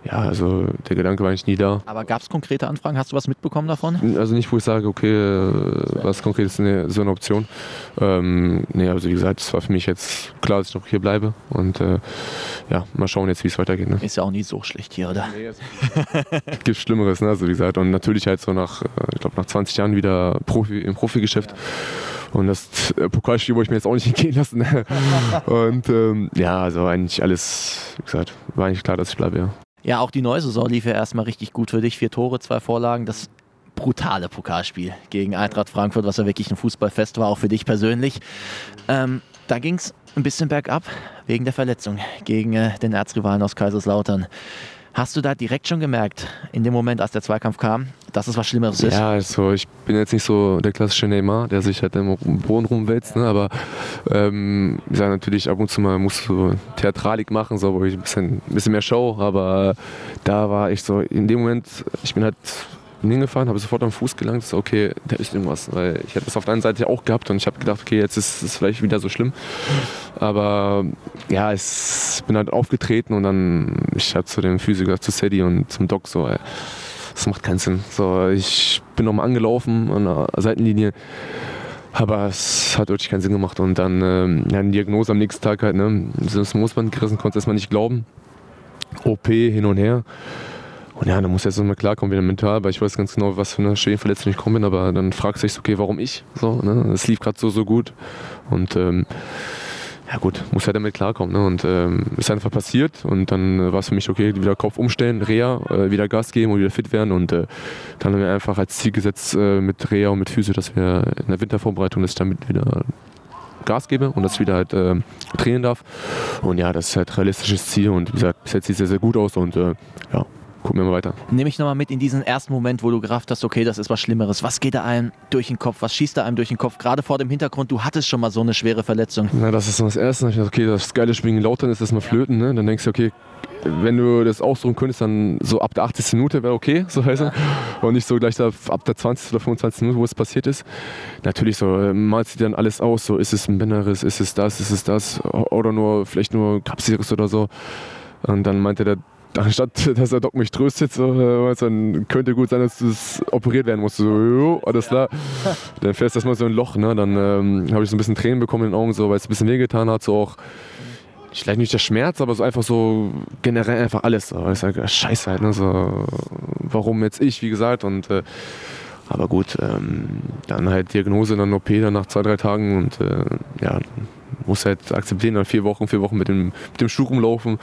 Speaker 5: ja, also der Gedanke war eigentlich nie da.
Speaker 3: Aber gab es konkrete Anfragen? Hast du was mitbekommen davon?
Speaker 5: Also nicht, wo ich sage, okay, äh, was konkret ist eine, so eine Option. Ähm, nee, also wie gesagt, es war für mich jetzt klar, dass ich noch hier bleibe. Und äh, ja, mal schauen jetzt, wie es weitergeht. Ne?
Speaker 3: Ist ja auch nie so schlecht hier, oder? Nee,
Speaker 5: es gibt Schlimmeres, ne? Also wie gesagt, und natürlich halt so nach, äh, ich glaube, nach 20 Jahren wieder Profi im Profigeschäft. Ja. Und das äh, Pokalspiel wollte ich mir jetzt auch nicht entgehen lassen. Ne? und ähm, ja, also eigentlich alles, wie gesagt, war eigentlich klar, dass ich bleibe, ja.
Speaker 3: Ja, auch die neue Saison lief ja erstmal richtig gut für dich. Vier Tore, zwei Vorlagen. Das brutale Pokalspiel gegen Eintracht Frankfurt, was ja wirklich ein Fußballfest war, auch für dich persönlich. Ähm, da ging es ein bisschen bergab wegen der Verletzung gegen äh, den Erzrivalen aus Kaiserslautern. Hast du da direkt schon gemerkt, in dem Moment, als der Zweikampf kam, dass es was Schlimmeres ist?
Speaker 5: Ja, also ich bin jetzt nicht so der klassische Neymar, der sich halt im Boden rumwälzt, ne? aber ähm, ich sage natürlich, ab und zu mal musst du Theatralik machen, so, ein bisschen, ein bisschen mehr Show, aber da war ich so, in dem Moment, ich bin halt hingefahren, habe sofort am Fuß gelangt, so, okay, da ist irgendwas. Weil ich hätte das auf der einen Seite auch gehabt und ich habe gedacht, okay, jetzt ist es vielleicht wieder so schlimm. Aber ja, ich bin halt aufgetreten und dann, ich hatte zu dem Physiker, zu Sadie und zum Doc so, ey, das macht keinen Sinn. So, ich bin nochmal angelaufen an der Seitenlinie. Aber es hat wirklich keinen Sinn gemacht. Und dann ähm, ja, eine Diagnose am nächsten Tag halt, ne, das Moosband gerissen, konnte es erstmal nicht glauben. OP hin und her. Und ja, dann muss so mal klarkommen, wieder mental, weil ich weiß ganz genau, was für eine Schädenverletzung ich gekommen bin, aber dann fragst du dich, okay, warum ich? So, ne? Es lief gerade so, so gut. Und ähm, ja gut, muss halt damit klarkommen. Ne? Und ähm, ist einfach passiert und dann äh, war es für mich okay, wieder Kopf umstellen, Reha, äh, wieder Gas geben und wieder fit werden. Und äh, dann haben wir einfach als Ziel gesetzt äh, mit Reha und mit Physio, dass wir in der Wintervorbereitung, ich damit wieder Gas gebe und ich wieder halt äh, trainieren darf. Und ja, das ist halt realistisches Ziel und wie gesagt, bis jetzt sieht es sehr, sehr gut aus und äh, ja, gucken wir mal weiter.
Speaker 3: Nehme ich nochmal mit in diesen ersten Moment, wo du gerafft hast, okay, das ist was Schlimmeres. Was geht da einem durch den Kopf? Was schießt da einem durch den Kopf? Gerade vor dem Hintergrund, du hattest schon mal so eine schwere Verletzung.
Speaker 5: Na, das ist so das Erste. Ich dachte, okay, das geile in Lautern ist erstmal flöten. Ne? Dann denkst du, okay, wenn du das ausdrücken könntest, dann so ab der 80. Minute wäre okay, so heißt ja. Und nicht so gleich da ab der 20. oder 25. Minute, wo es passiert ist. Natürlich so, äh, malst du dann alles aus, so ist es ein Bänderriss, ist es das, ist es das, oder nur vielleicht nur Kapselriss oder so. Und dann meinte der anstatt dass der Doc mich tröstet, so, äh, dann könnte gut sein, dass das operiert werden muss. So, jo, alles klar. Dann fährst du erstmal so ein Loch, ne? Dann ähm, habe ich so ein bisschen Tränen bekommen in den Augen, so, weil es ein bisschen wehgetan hat, so auch vielleicht nicht der Schmerz, aber so einfach so generell einfach alles. So. Ich sage, scheiße halt, ne? so, warum jetzt ich, wie gesagt. Und, äh, aber gut, ähm, dann halt Diagnose, dann OP dann nach zwei, drei Tagen und äh, ja, muss halt akzeptieren, dann vier Wochen, vier Wochen mit dem, mit dem Schuh rumlaufen.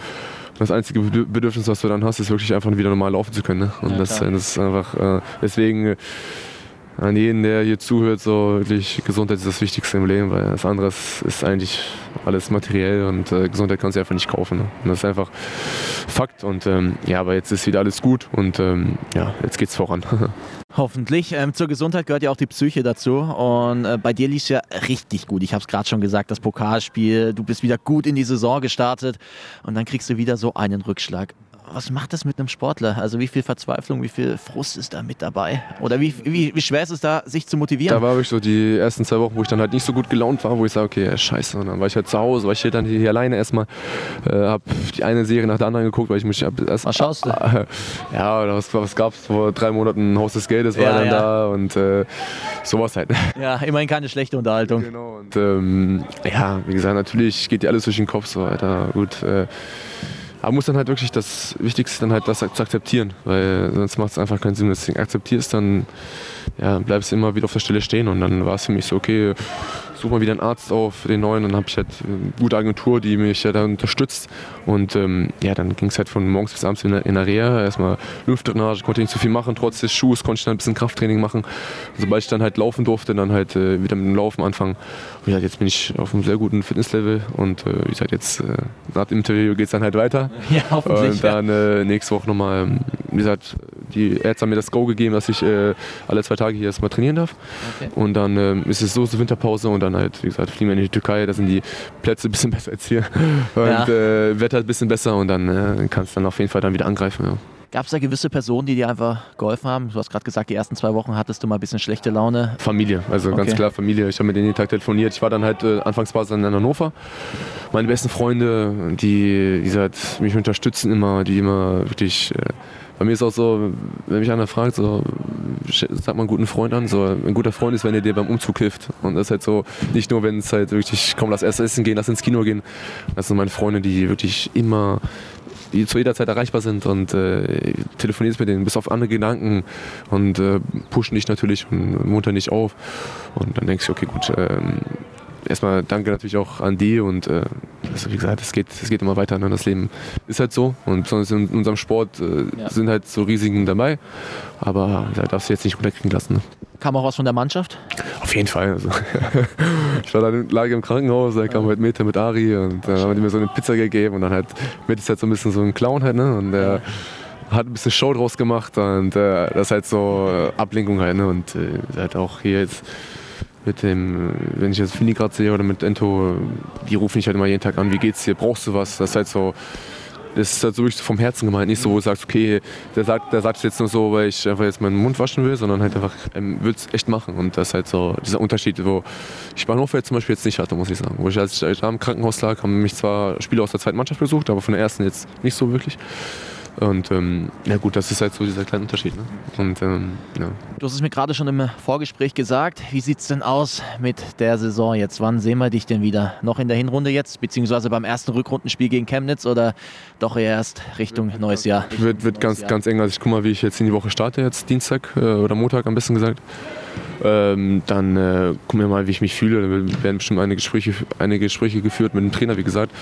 Speaker 5: Das einzige Bedürfnis, was du dann hast, ist wirklich einfach wieder normal laufen zu können. Ne? Und ja, das, das, ist einfach, äh, deswegen äh, an jeden, der hier zuhört, so wirklich Gesundheit ist das Wichtigste im Leben, weil das andere ist eigentlich alles materiell und äh, Gesundheit kannst du einfach nicht kaufen. Ne? Und das ist einfach Fakt und ähm, ja, aber jetzt ist wieder alles gut und ähm, ja, jetzt geht's voran.
Speaker 3: Hoffentlich. Ähm, zur Gesundheit gehört ja auch die Psyche dazu. Und äh, bei dir lief es ja richtig gut. Ich habe es gerade schon gesagt, das Pokalspiel. Du bist wieder gut in die Saison gestartet. Und dann kriegst du wieder so einen Rückschlag was macht das mit einem Sportler? Also wie viel Verzweiflung, wie viel Frust ist da mit dabei? Oder wie, wie, wie schwer ist es da, sich zu motivieren?
Speaker 5: Da war ich so die ersten zwei Wochen, wo ich dann halt nicht so gut gelaunt war, wo ich sage, okay, scheiße. Und dann war ich halt zu Hause, war ich hier dann hier alleine erstmal, äh, habe die eine Serie nach der anderen geguckt, weil ich mich erst...
Speaker 3: Was schaust du?
Speaker 5: Äh, ja, was, was gab es vor drei Monaten? Haus des Geldes war ja, dann ja. da und äh, sowas halt.
Speaker 3: Ja, immerhin keine schlechte Unterhaltung.
Speaker 5: Genau. Und ähm, ja, wie gesagt, natürlich geht dir alles durch den Kopf so, Alter. Gut, äh, aber muss dann halt wirklich das Wichtigste dann halt das zu akzeptieren, weil sonst macht es einfach keinen Sinn. Wenn du das akzeptierst, dann ja, bleibst du immer wieder auf der Stelle stehen und dann war es für mich so, okay, suche mal wieder einen Arzt auf, den neuen. Dann habe ich halt eine gute Agentur, die mich ja da unterstützt. Und ähm, ja, dann ging es halt von morgens bis abends in der, in der Reha. Erstmal Lymphdrainage, konnte nicht so viel machen. Trotz des Schuhs konnte ich dann ein bisschen Krafttraining machen. Und sobald ich dann halt laufen durfte, dann halt äh, wieder mit dem Laufen anfangen. Und gesagt, jetzt bin ich auf einem sehr guten Fitnesslevel. Und äh, wie gesagt, jetzt äh, nach dem Interview geht es dann halt weiter.
Speaker 3: Ja, hoffentlich.
Speaker 5: Und dann äh, nächste Woche nochmal, ähm, wie gesagt, die Ärzte haben mir das Go gegeben, dass ich äh, alle zwei Tage hier erstmal trainieren darf. Okay. Und dann ähm, ist es so zur Winterpause und dann halt, wie gesagt, fliegen wir in die Türkei, da sind die Plätze ein bisschen besser als hier. Und ja. äh, Wetter ein bisschen besser und dann äh, kannst du dann auf jeden Fall dann wieder angreifen. Ja.
Speaker 3: Gab es da gewisse Personen, die dir einfach geholfen haben? Du hast gerade gesagt, die ersten zwei Wochen hattest du mal ein bisschen schlechte Laune.
Speaker 5: Familie, also okay. ganz klar Familie. Ich habe mit denen jeden Tag telefoniert. Ich war dann halt äh, Anfangsphase in Hannover. Meine besten Freunde, die, die halt mich unterstützen immer, die immer wirklich äh, bei mir ist auch so, wenn mich einer fragt, so, sag mal einen guten Freund an, so, ein guter Freund ist, wenn er dir beim Umzug hilft. Und das ist halt so, nicht nur, wenn es halt wirklich, komm, lass erst essen gehen, lass ins Kino gehen. Das sind meine Freunde, die wirklich immer, die zu jeder Zeit erreichbar sind und äh, telefonierst mit denen, bis auf andere Gedanken und äh, pushen dich natürlich und muntern dich auf. Und dann denkst du, okay, gut, ähm, erstmal danke natürlich auch an die und äh, also wie gesagt, es geht, es geht immer weiter. Ne? Das Leben ist halt so und besonders in unserem Sport äh, ja. sind halt so Risiken dabei, aber da darfst du jetzt nicht runterkriegen lassen. Ne?
Speaker 3: Kam auch was von der Mannschaft?
Speaker 5: Auf jeden Fall. Also, ich war dann lag im Krankenhaus, da kam halt Mete mit Ari und dann haben die mir so eine Pizza gegeben und dann halt Mete ist halt so ein bisschen so ein Clown halt, ne? Und der hat ein bisschen Show draus gemacht und äh, das ist halt so äh, Ablenkung halt, ne? Und halt auch hier jetzt mit dem, wenn ich jetzt Fini gerade sehe oder mit Ento, die rufen mich halt immer jeden Tag an, wie geht's dir, brauchst du was? Das ist halt so, das ist halt so wirklich vom Herzen gemeint, nicht so, wo du sagst, okay, der sagt, der sagt es jetzt nur so, weil ich einfach jetzt meinen Mund waschen will, sondern halt einfach, ähm, will es echt machen. Und das ist halt so dieser Unterschied, wo ich jetzt zum Beispiel jetzt nicht hatte, muss ich sagen. Wo ich als ich da im Krankenhaus lag, haben mich zwar Spieler aus der zweiten Mannschaft besucht, aber von der ersten jetzt nicht so wirklich. Und ähm, ja gut, das ist halt so dieser kleine Unterschied. Ne? Und, ähm, ja.
Speaker 3: Du hast es mir gerade schon im Vorgespräch gesagt. Wie sieht es denn aus mit der Saison jetzt? Wann sehen wir dich denn wieder? Noch in der Hinrunde jetzt, beziehungsweise beim ersten Rückrundenspiel gegen Chemnitz oder doch erst Richtung wird, neues Jahr?
Speaker 5: Wird, wird ganz, Jahr. ganz eng. Also ich guck mal, wie ich jetzt in die Woche starte, jetzt Dienstag äh, oder Montag am besten gesagt. Ähm, dann äh, gucken wir mal, wie ich mich fühle. Da werden bestimmt einige Gespräche, einige Gespräche geführt mit dem Trainer, wie gesagt.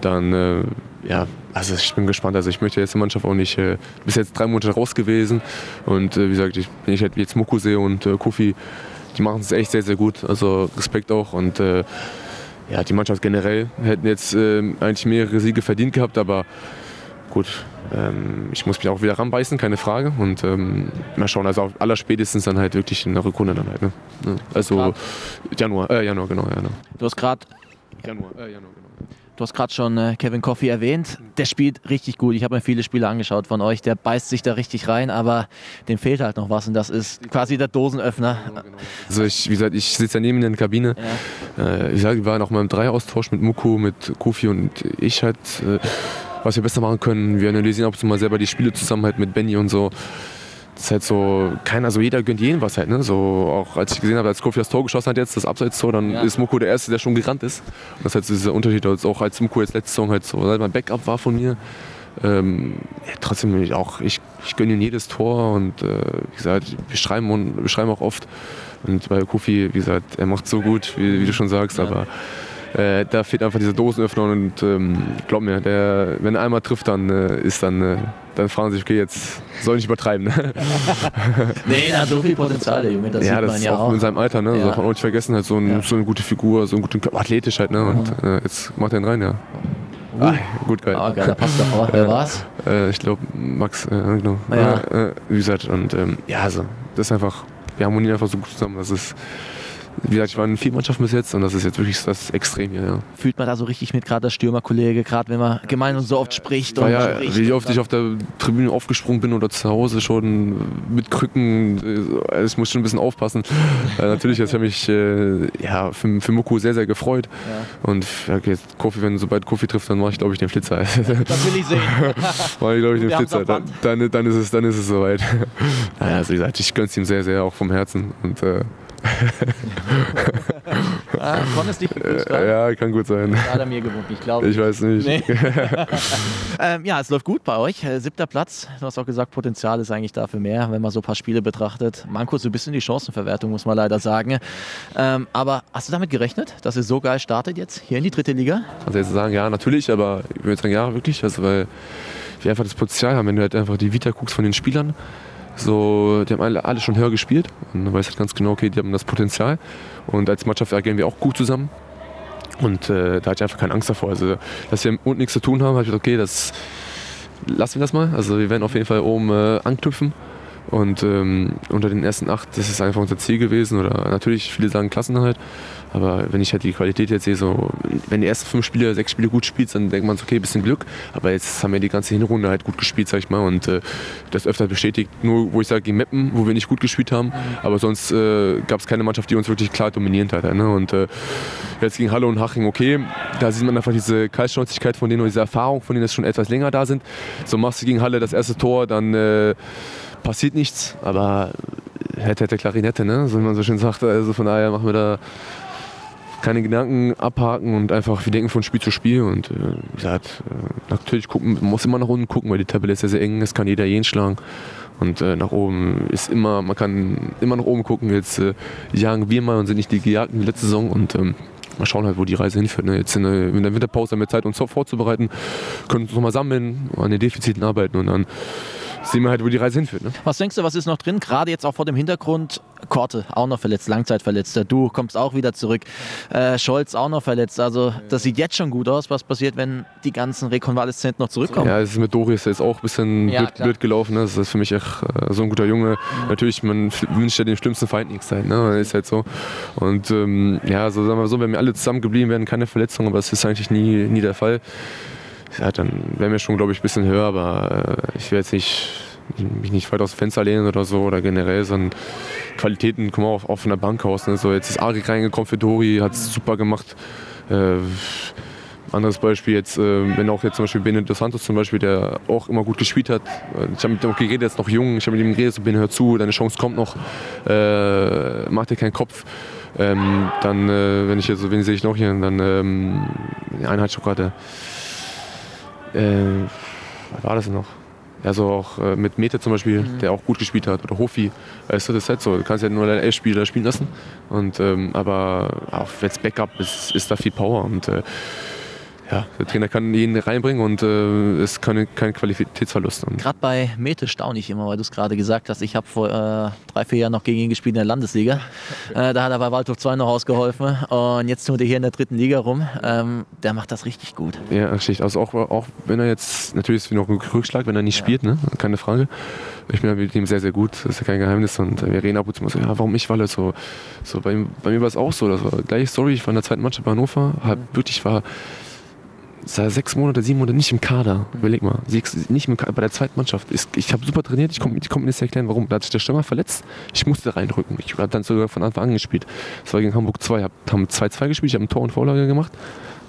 Speaker 5: Dann, äh, ja, also ich bin gespannt. Also ich möchte jetzt die Mannschaft auch nicht, äh, bis jetzt drei Monate raus gewesen. Und äh, wie gesagt, ich, wenn ich halt jetzt Muku sehe und äh, Kofi, die machen es echt sehr, sehr gut. Also Respekt auch. Und äh, ja, die Mannschaft generell hätten jetzt äh, eigentlich mehrere Siege verdient gehabt, aber gut, ähm, ich muss mich auch wieder ranbeißen, keine Frage. Und ähm, mal schauen, also allerspätestens dann halt wirklich in der Rückrunde dann halt. Ne? Also Januar, äh, Januar, genau, Januar.
Speaker 3: Du hast gerade
Speaker 5: Januar, äh, Januar, genau.
Speaker 3: Du hast gerade schon äh, Kevin Coffey erwähnt. Der spielt richtig gut. Ich habe mir viele Spiele angeschaut von euch. Der beißt sich da richtig rein, aber dem fehlt halt noch was und das ist quasi der Dosenöffner.
Speaker 5: Also ich, wie gesagt, ich sitze ja neben in der Kabine.
Speaker 3: Ja.
Speaker 5: Äh, wie gesagt, wir waren auch mal im Dreiaustausch mit Muku, mit Kofi und ich halt, äh, was wir besser machen können. Wir analysieren zu mal selber die Spiele zusammen halt mit Benny und so. Das ist halt so, keiner, so jeder gönnt jedem was halt, ne? So, auch als ich gesehen habe, als Kofi das Tor geschossen hat jetzt, das Abseits-Tor, dann
Speaker 3: Ja.
Speaker 5: ist Muku der Erste, der schon gerannt ist. Und das ist halt so dieser Unterschied, als auch als Muku jetzt letzte Saison halt so, seit mein Backup war von mir. Ähm, ja, trotzdem ich auch, ich, ich gönne ihm jedes Tor und äh, wie gesagt, wir schreiben, und, wir schreiben auch oft. Und bei Kofi, wie gesagt, er macht so gut, wie, wie du schon sagst, aber äh, da fehlt einfach dieser Dosenöffner und ähm, glaub mir, der, wenn er einmal trifft, dann äh, ist dann, äh, dann fragen sie sich, okay, jetzt soll ich nicht übertreiben. Ne?
Speaker 3: Nee, er hat so viel Potenzial, der Junge. Das
Speaker 5: ja,
Speaker 3: sieht
Speaker 5: das
Speaker 3: man ja
Speaker 5: auch in seinem Alter, ne?
Speaker 3: Ja.
Speaker 5: Auch nicht vergessen, halt so, ein,
Speaker 3: Ja.
Speaker 5: so eine gute Figur, so einen guten Körper, athletisch halt, ne? Und äh, jetzt macht er ihn rein, ja. Ah, gut, geil.
Speaker 3: Ah, geil, da passt doch auch. Wer war's?
Speaker 5: Äh, ich glaube, Max, äh, genau.
Speaker 3: Ja.
Speaker 5: Äh, äh, wie gesagt, und ähm, ja, also, das ist einfach, wir harmonieren einfach so gut zusammen. Das ist, wie gesagt, ich war in vier Mannschaften bis jetzt und das ist jetzt wirklich das Extrem hier, ja.
Speaker 3: Fühlt man da so richtig mit, gerade der Stürmerkollege, gerade wenn man gemein und so oft spricht. Und
Speaker 5: ja,
Speaker 3: spricht
Speaker 5: wie oft ich auf der Tribüne aufgesprungen bin oder zu Hause schon mit Krücken. äh, ich muss schon ein bisschen aufpassen. äh, natürlich, jetzt habe ich mich äh, ja, für, für Muku sehr, sehr gefreut.
Speaker 3: Ja.
Speaker 5: Und ja, okay, jetzt Kofi, wenn sobald Kofi trifft, dann mache ich, glaube ich, den Flitzer.
Speaker 3: Das will ich sehen.
Speaker 5: mache ich, glaube ich, den Flitzer. Dann, dann, dann, ist es, dann ist es soweit. naja, also wie gesagt, ich gönne es ihm sehr, sehr, auch vom Herzen. Und äh,
Speaker 3: ah, konntest dich
Speaker 5: äh, ja, kann gut sein.
Speaker 3: Hat er mir gewunken, ich glaube.
Speaker 5: Ich weiß nicht.
Speaker 3: Nee. ähm, ja, es läuft gut bei euch. Äh, siebter Platz. Du hast auch gesagt, Potenzial ist eigentlich dafür mehr, wenn man so ein paar Spiele betrachtet. Manko so ein bisschen die Chancenverwertung, muss man leider sagen. Ähm, aber hast du damit gerechnet, dass ihr so geil startet jetzt hier in die dritte Liga?
Speaker 5: Also jetzt sagen, ja, natürlich, aber ich würde sagen, ja, wirklich. Also, weil wir einfach das Potenzial haben, wenn du halt einfach die Vita guckst von den Spielern. So, die haben alle, alle schon höher gespielt und du weißt halt ganz genau, okay, die haben das Potenzial. Und als Mannschaft agieren wir auch gut zusammen. Und äh, da hatte ich einfach keine Angst davor. Also, dass wir unten nichts zu tun haben, habe ich gesagt, okay, das lassen wir das mal. Also, wir werden auf jeden Fall oben äh, anknüpfen. Und ähm, unter den ersten acht, das ist einfach unser Ziel gewesen. Oder natürlich, viele sagen Klassenerhalt. Aber wenn ich halt die Qualität jetzt sehe, so, wenn die ersten fünf Spiele, sechs Spiele gut spielst, dann denkt man so, okay, bisschen Glück. Aber jetzt haben wir die ganze Hinrunde halt gut gespielt, sag ich mal. Und äh, das öfter bestätigt, nur wo ich sage, gegen Meppen, wo wir nicht gut gespielt haben. Aber sonst äh, gab es keine Mannschaft, die uns wirklich klar dominiert hat. Ne? Und äh, jetzt gegen Halle und Haching, okay, da sieht man einfach diese Kaltschnäuzigkeit von denen und diese Erfahrung von denen, dass schon etwas länger da sind. So machst du gegen Halle das erste Tor, dann äh, passiert nichts. Aber hätte, hätte Klarinette, ne? so wie man so schön sagt. Also von daher machen wir da keine Gedanken abhaken und einfach, wir denken von Spiel zu Spiel und äh, wie gesagt, äh, natürlich gucken, man muss immer nach unten gucken, weil die Tabelle ist sehr, sehr eng, es kann jeder jeden schlagen und äh, nach oben ist immer, man kann immer nach oben gucken, jetzt äh, jagen wir mal und sind nicht die Gejagten wie letzte Saison und ähm, mal schauen halt, wo die Reise hinführt. Ne? Jetzt in der, in der Winterpause haben wir Zeit, uns vorzubereiten, können uns nochmal sammeln, an den Defiziten arbeiten und dann sehen wir halt, wo die Reise hinführt. Ne?
Speaker 3: Was denkst du, was ist noch drin? Gerade jetzt auch vor dem Hintergrund, Korte auch noch verletzt, Langzeitverletzter. Du kommst auch wieder zurück. Äh, Scholz auch noch verletzt. Also das sieht jetzt schon gut aus. Was passiert, wenn die ganzen Rekonvaleszenten noch zurückkommen?
Speaker 5: Ja, es ist mit Doris jetzt auch ein bisschen
Speaker 3: Ja,
Speaker 5: blöd, blöd gelaufen. Ne? Das ist für mich echt äh, so ein guter Junge. Natürlich, man wünscht ja dem schlimmsten Feind nichts halt. Ne? Ist halt so. Und ähm, ja, so sagen wir so, wenn wir alle zusammen geblieben wären, keine Verletzungen, aber das ist eigentlich nie, nie der Fall. Ja, dann wären wir schon, glaube ich, ein bisschen höher, aber äh, ich will jetzt nicht mich nicht weit aus dem Fenster lehnen oder so oder generell, sondern Qualitäten kommen auch, auch von der Bank aus. Ne? So, jetzt ist Arik reingekommen für Dori, hat es super gemacht. Äh, anderes Beispiel jetzt, äh, wenn auch jetzt zum Beispiel dos Santos zum Beispiel, der auch immer gut gespielt hat. Ich habe mit ihm geredet, er ist noch jung, ich habe mit ihm geredet, so Ben, hör zu, deine Chance kommt noch, äh, mach dir keinen Kopf. Ähm, dann, äh, wenn ich jetzt, wen sehe ich noch hier, dann ähm, die Einheitsschokolade. Äh, was war das noch? Also auch äh, mit Mete zum Beispiel, mhm. der auch gut gespielt hat, oder Hofi. Weißt du, das ist halt so. Du kannst ja nur deine Elf-Spieler spielen lassen. Und, ähm, aber auch als Backup ist, ist da viel Power. Und äh, ja, der Trainer kann ihn reinbringen und äh, es ist keine, kein Qualitätsverlust.
Speaker 3: Gerade bei Mete staune ich immer, weil du es gerade gesagt hast. Ich habe vor äh, drei, vier Jahren noch gegen ihn gespielt in der Landesliga. Äh, da hat er bei Waldhof 2 noch ausgeholfen und jetzt tut er hier in der dritten Liga rum. Ähm, der macht das richtig gut.
Speaker 5: Ja, richtig. Also auch, auch wenn er jetzt, natürlich ist es noch ein Rückschlag, wenn er nicht ja. spielt, ne? keine Frage. Ich bin mit ihm sehr, sehr gut, das ist ja kein Geheimnis. Und wir reden ab und zu mal so, ja, warum ich, weil er so, so bei, bei mir war es auch so. Das war gleiche Story, ich war in der zweiten Mannschaft bei Hannover, hab wirklich war sechs Monate, sieben Monate nicht im Kader. Überleg mal, nicht im Kader, bei der zweiten Mannschaft. Ich habe super trainiert, ich konnte konnt mir nicht erklären, warum. Da hat sich der Stürmer verletzt, ich musste reinrücken. Ich habe dann sogar von Anfang an gespielt. Das war gegen Hamburg 2, hab, haben 2-2 gespielt, ich habe ein Tor und Vorlage gemacht.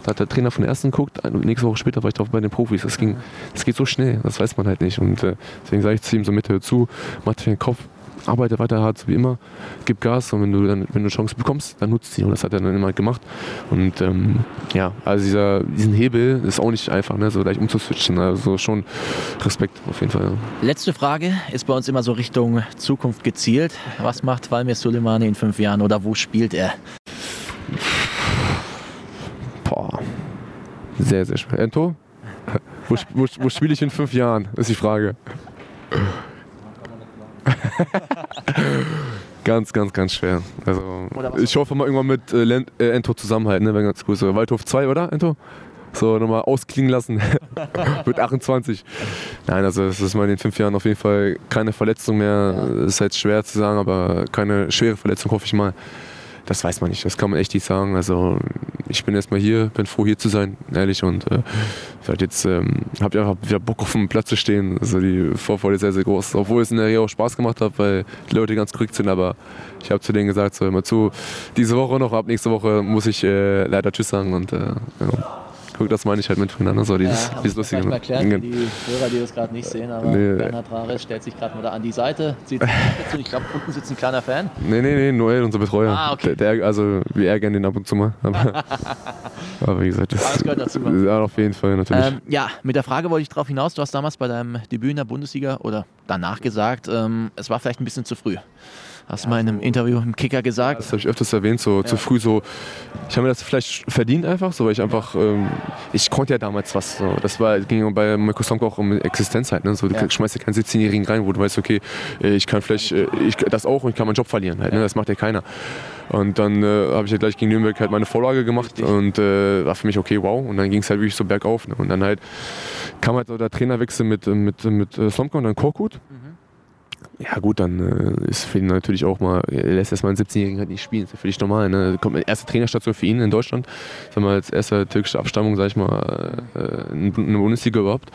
Speaker 5: Da hat der Trainer von der ersten geguckt, nächste Woche später war ich drauf bei den Profis. Das, ging, das geht so schnell, das weiß man halt nicht. Und äh, deswegen sage ich zu ihm so mit, hör zu, mach dir den Kopf, arbeite weiter hart, so wie immer, gib Gas und wenn du dann, wenn du eine Chance bekommst, dann nutzt sie. Und das hat er dann immer gemacht. Und ähm, ja, also dieser, diesen Hebel ist auch nicht einfach, ne, so gleich umzuswitchen. Also schon Respekt auf jeden Fall. Ja.
Speaker 3: Letzte Frage ist bei uns immer so Richtung Zukunft gezielt. Was macht Valmir Suleimani in fünf Jahren oder wo spielt er?
Speaker 5: Boah, sehr, sehr schwer. Ento? Wo, wo, wo spiele ich in fünf Jahren, ist die Frage. ganz, ganz, ganz schwer. Also, ich hoffe mal irgendwann mit äh, äh, Ento zusammenhalten, ne? Wenn ganz cool. So, Waldhof 2, oder, Ento? So, nochmal ausklingen lassen mit 28. Nein, also es ist mal in den fünf Jahren auf jeden Fall keine Verletzung mehr. Ja. Ist halt schwer zu sagen, aber keine schwere Verletzung, hoffe ich mal das weiß man nicht. Das kann man echt nicht sagen. Also ich bin erstmal hier, bin froh hier zu sein, ehrlich. Und äh, jetzt ähm, habe ich einfach wieder Bock auf dem Platz zu stehen. Also die Vorfreude ist sehr, sehr groß. Obwohl es in der Reihe auch Spaß gemacht hat, weil die Leute ganz korrekt sind. Aber ich habe zu denen gesagt, so immer zu, diese Woche noch, ab nächste Woche muss ich äh, leider Tschüss sagen. Und äh, ja. Guck, das meine ich halt miteinander, so dieses,
Speaker 3: ja, dieses lustige. Ich mal erklären die Hörer, die das gerade nicht sehen, aber nee. Bernhard Rares stellt sich gerade mal da an die Seite, zieht zu. Ich glaube, unten sitzt ein kleiner Fan.
Speaker 5: Nee, nee, nee, Noel, unser Betreuer. Ah, okay. Der, der, also, wir ärgern den ab und zu mal. Aber, aber wie gesagt, das, das gehört dazu. Ja, auf jeden Fall, natürlich. Ähm,
Speaker 3: ja, mit der Frage wollte ich darauf hinaus, du hast damals bei deinem Debüt in der Bundesliga oder danach gesagt, ähm, es war vielleicht ein bisschen zu früh. Hast du mal in einem Interview im Kicker gesagt?
Speaker 5: Das habe ich öfters erwähnt, so ja. zu früh so. Ich habe mir das vielleicht verdient einfach, so weil ich einfach, ähm, ich konnte ja damals was. So. Das war, ging bei Mirko Sonko auch um Existenz halt. Ne? So, du ja. schmeißt ja keinen 17-Jährigen rein, wo du weißt, okay, äh, ich kann vielleicht, äh, ich, das auch und ich kann meinen Job verlieren halt. Ne? Das macht ja keiner. Und dann äh, habe ich ja gleich gegen Nürnberg halt meine Vorlage gemacht Richtig. und äh, war für mich okay, wow. Und dann ging es halt wirklich so bergauf. Ne? Und dann halt kam halt so der Trainerwechsel mit, mit, mit, mit Slomka und dann Korkut. Mhm ja gut, dann äh, ist für ihn natürlich auch mal, er lässt erstmal einen 17-Jährigen halt nicht spielen, das ist ja völlig normal. Ne? Kommt erste Trainerstation für ihn in Deutschland, sagen wir als erste türkische Abstammung, sag ich mal, äh, in der Bundesliga überhaupt.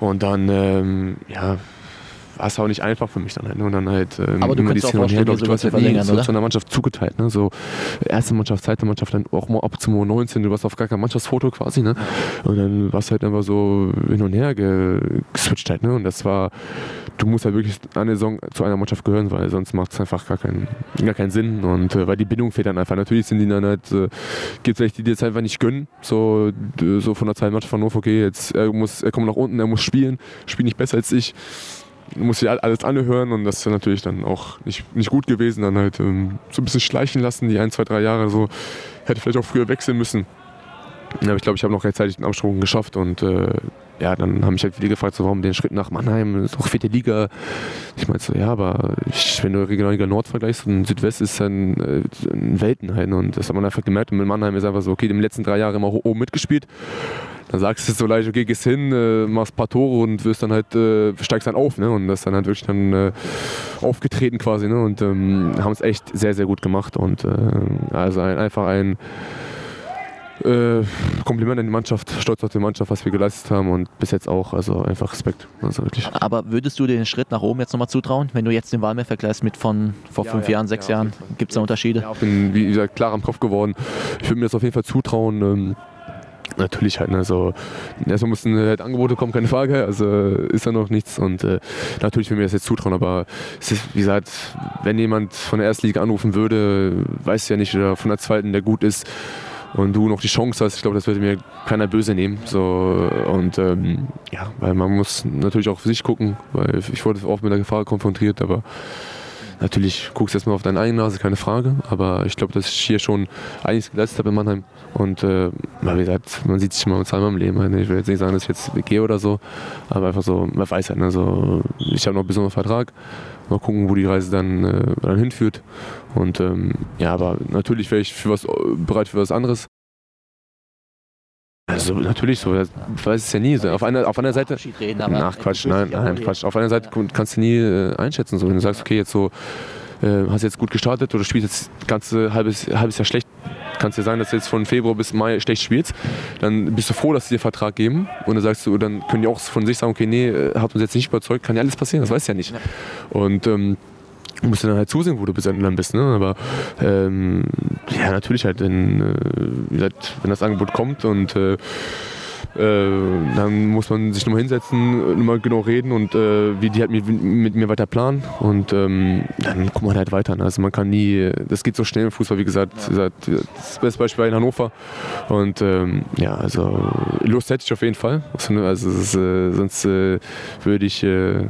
Speaker 5: Und dann, ähm, ja, war es auch nicht einfach für mich dann halt. Ne? Und dann halt ähm,
Speaker 3: Aber du immer die Szene her,
Speaker 5: glaube ich, du hast halt nie so zu einer Mannschaft zugeteilt. Ne? So erste Mannschaft, zweite Mannschaft, dann auch mal ab zum 19, du warst auf gar kein Mannschaftsfoto quasi, ne? Und dann warst halt einfach so hin und her geswitcht halt, ne? Und das war, du musst halt wirklich eine Saison zu einer Mannschaft gehören, weil sonst macht es einfach gar keinen, gar keinen Sinn. Und äh, weil die Bindung fehlt dann einfach. Natürlich sind die dann halt, äh, gibt es welche, die dir jetzt einfach nicht gönnen. So, so von der zweiten Mannschaft von Norfolk, okay, jetzt er muss, er kommt nach unten, er muss spielen, spielt nicht besser als ich muss ich alles anhören und das ist natürlich dann auch nicht, nicht gut gewesen. Dann halt ähm, so ein bisschen schleichen lassen, die ein, zwei, drei Jahre so. Hätte vielleicht auch früher wechseln müssen. Aber ich glaube, ich habe noch rechtzeitig den Absprung geschafft und äh, ja, dann haben mich halt viele gefragt, so, warum den Schritt nach Mannheim, ist doch vierte Liga. Ich meinte so, ja, aber ich, wenn du Regionalliga Nord vergleichst und Südwest ist äh, ein Welten halt. Und das hat man einfach gemerkt. Und mit Mannheim ist einfach so, okay, die letzten drei Jahre immer oben mitgespielt dann sagst du so leicht, okay, gehst hin, äh, machst ein paar Tore und wirst dann halt, äh, steigst dann auf, ne? Und das ist dann halt wirklich dann äh, aufgetreten quasi, ne? Und ähm, haben es echt sehr, sehr gut gemacht. Und äh, also ein, einfach ein äh, Kompliment an die Mannschaft, stolz auf die Mannschaft, was wir geleistet haben und bis jetzt auch, also einfach Respekt. Also wirklich.
Speaker 3: Aber würdest du den Schritt nach oben jetzt nochmal zutrauen, wenn du jetzt den Wahlmeer vergleichst mit von vor ja, fünf ja, Jahren, sechs ja, Jahren? Gibt es da Unterschiede?
Speaker 5: Ja, ich bin, wie gesagt, klar am Kopf geworden. Ich würde mir das auf jeden Fall zutrauen. Natürlich halt, ne, erstmal mussten halt Angebote kommen, keine Frage, also ist da noch nichts und äh, natürlich will mir das jetzt zutrauen, aber es ist, wie gesagt, wenn jemand von der ersten Liga anrufen würde, weiß ja nicht, oder von der zweiten, der gut ist und du noch die Chance hast, ich glaube, das würde mir keiner böse nehmen. So, und ähm, ja, weil man muss natürlich auch für sich gucken, weil ich wurde oft mit der Gefahr konfrontiert, aber Natürlich guckst du erstmal auf deine eigene Nase, keine Frage. Aber ich glaube, dass ich hier schon einiges geleistet habe in Mannheim. Und äh, wie gesagt, man sieht sich mal zweimal im Leben. Ich will jetzt nicht sagen, dass ich jetzt gehe oder so. Aber einfach so, man weiß halt, also, ich habe noch einen besonderen Vertrag. Mal gucken, wo die Reise dann, äh, dann hinführt. Und ähm, ja, aber natürlich wäre ich für was, bereit für was anderes. Also natürlich so, ich weiß es ja nie. Auf einer, auf einer Seite. Ach Quatsch, nein, nein, Quatsch. Auf einer Seite kannst du nie äh, einschätzen. So. Wenn du sagst, okay, jetzt so, äh, hast jetzt gut gestartet oder spielst jetzt ganze halbes, halbes Jahr schlecht, kannst dir sagen, dass du jetzt von Februar bis Mai schlecht spielst, dann bist du froh, dass sie dir Vertrag geben. Und dann sagst du, dann können die auch von sich sagen, okay, nee, äh, hat uns jetzt nicht überzeugt, kann ja alles passieren, das weißt du ja nicht. Und ähm, Du musst dann halt zusehen, wo du bis dann bist. Ne? Aber ähm, ja, natürlich halt, wenn, äh, wenn das Angebot kommt und äh, dann muss man sich nochmal hinsetzen, nochmal genau reden und äh, wie die halt mit, mit, mir weiter planen. Und ähm, dann guckt man halt weiter. Ne? Also man kann nie, das geht so schnell im Fußball, wie gesagt, das beste Beispiel war in Hannover. Und ähm, ja, also Lust hätte ich auf jeden Fall. Also ist, äh, sonst äh, würde ich äh,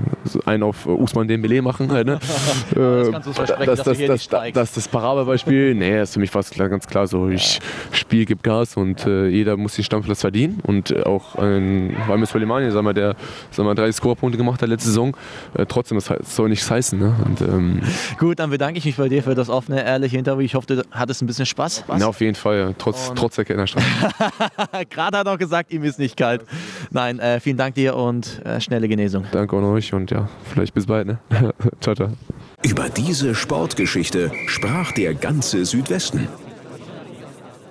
Speaker 5: einen auf Usman Dembele machen. Halt, ne? das kannst du versprechen, das, das, das, das, das, das Parabelbeispiel, nee, ist für mich fast klar, ganz klar so, ich spiele, gebe Gas und äh, jeder muss den Stammplatz verdienen. Und auch ein Walmes Soleimani, sagen wir, der sagen wir, drei Scorerpunkte gemacht hat letzte Saison. Äh, trotzdem, das soll nichts heißen. Ne? Und, ähm
Speaker 3: Gut, dann bedanke ich mich bei dir für das offene, ehrliche Interview. Ich hoffe, du hattest ein bisschen Spaß.
Speaker 5: Ja, auf jeden Fall, ja. trotz, trotz der Kennerstraße.
Speaker 3: Gerade hat er auch gesagt, ihm ist nicht kalt. Nein, äh, vielen Dank dir und äh, schnelle Genesung.
Speaker 5: Danke auch euch und ja, vielleicht bis bald. Ne? ciao, ciao.
Speaker 2: Über diese Sportgeschichte sprach der ganze Südwesten.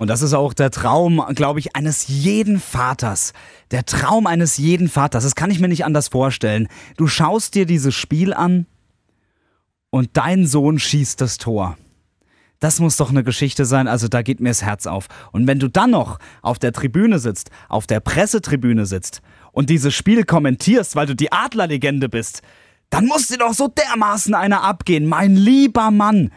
Speaker 4: Und das ist auch der Traum, glaube ich, eines jeden Vaters. Der Traum eines jeden Vaters. Das kann ich mir nicht anders vorstellen. Du schaust dir dieses Spiel an und dein Sohn schießt das Tor. Das muss doch eine Geschichte sein, also da geht mir das Herz auf. Und wenn du dann noch auf der Tribüne sitzt, auf der Pressetribüne sitzt und dieses Spiel kommentierst, weil du die Adlerlegende bist, dann muss dir doch so dermaßen einer abgehen, mein lieber Mann.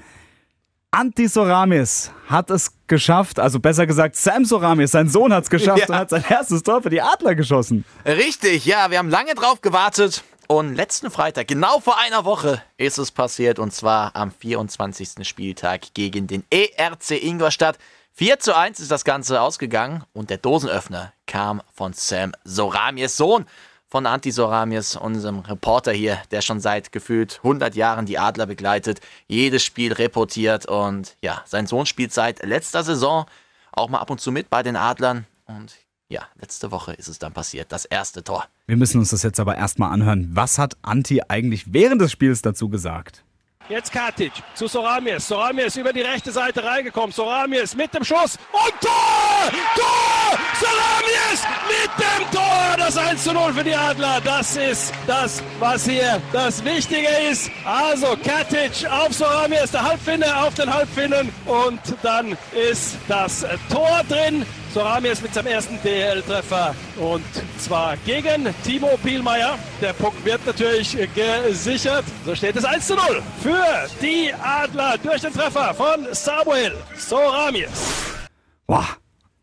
Speaker 4: Anti Soramis hat es geschafft, also besser gesagt, Sam Soramis, sein Sohn hat es geschafft ja. und hat sein erstes Tor für die Adler geschossen.
Speaker 3: Richtig, ja, wir haben lange drauf gewartet und letzten Freitag, genau vor einer Woche, ist es passiert und zwar am 24. Spieltag gegen den ERC Ingolstadt. 4 zu 1 ist das Ganze ausgegangen und der Dosenöffner kam von Sam Soramis Sohn von Anti Soramis, unserem Reporter hier, der schon seit gefühlt 100 Jahren die Adler begleitet, jedes Spiel reportiert und ja, sein Sohn spielt seit letzter Saison auch mal ab und zu mit bei den Adlern und ja, letzte Woche ist es dann passiert, das erste Tor.
Speaker 4: Wir müssen uns das jetzt aber erstmal anhören. Was hat Anti eigentlich während des Spiels dazu gesagt?
Speaker 6: Jetzt Katic zu Soramies. Soramies über die rechte Seite reingekommen. Soramies mit dem Schuss und Tor! Tor! Soramies mit dem Tor! Das 1 zu 0 für die Adler. Das ist das, was hier das Wichtige ist. Also Katic auf Soramies, der Halbfinne auf den Halbfinnen und dann ist das Tor drin. Soramies mit seinem ersten DL-Treffer und zwar gegen Timo Pielmeier. Der Punkt wird natürlich gesichert. So steht es 1 zu 0 für die Adler durch den Treffer von Samuel Soramies.
Speaker 3: Boah.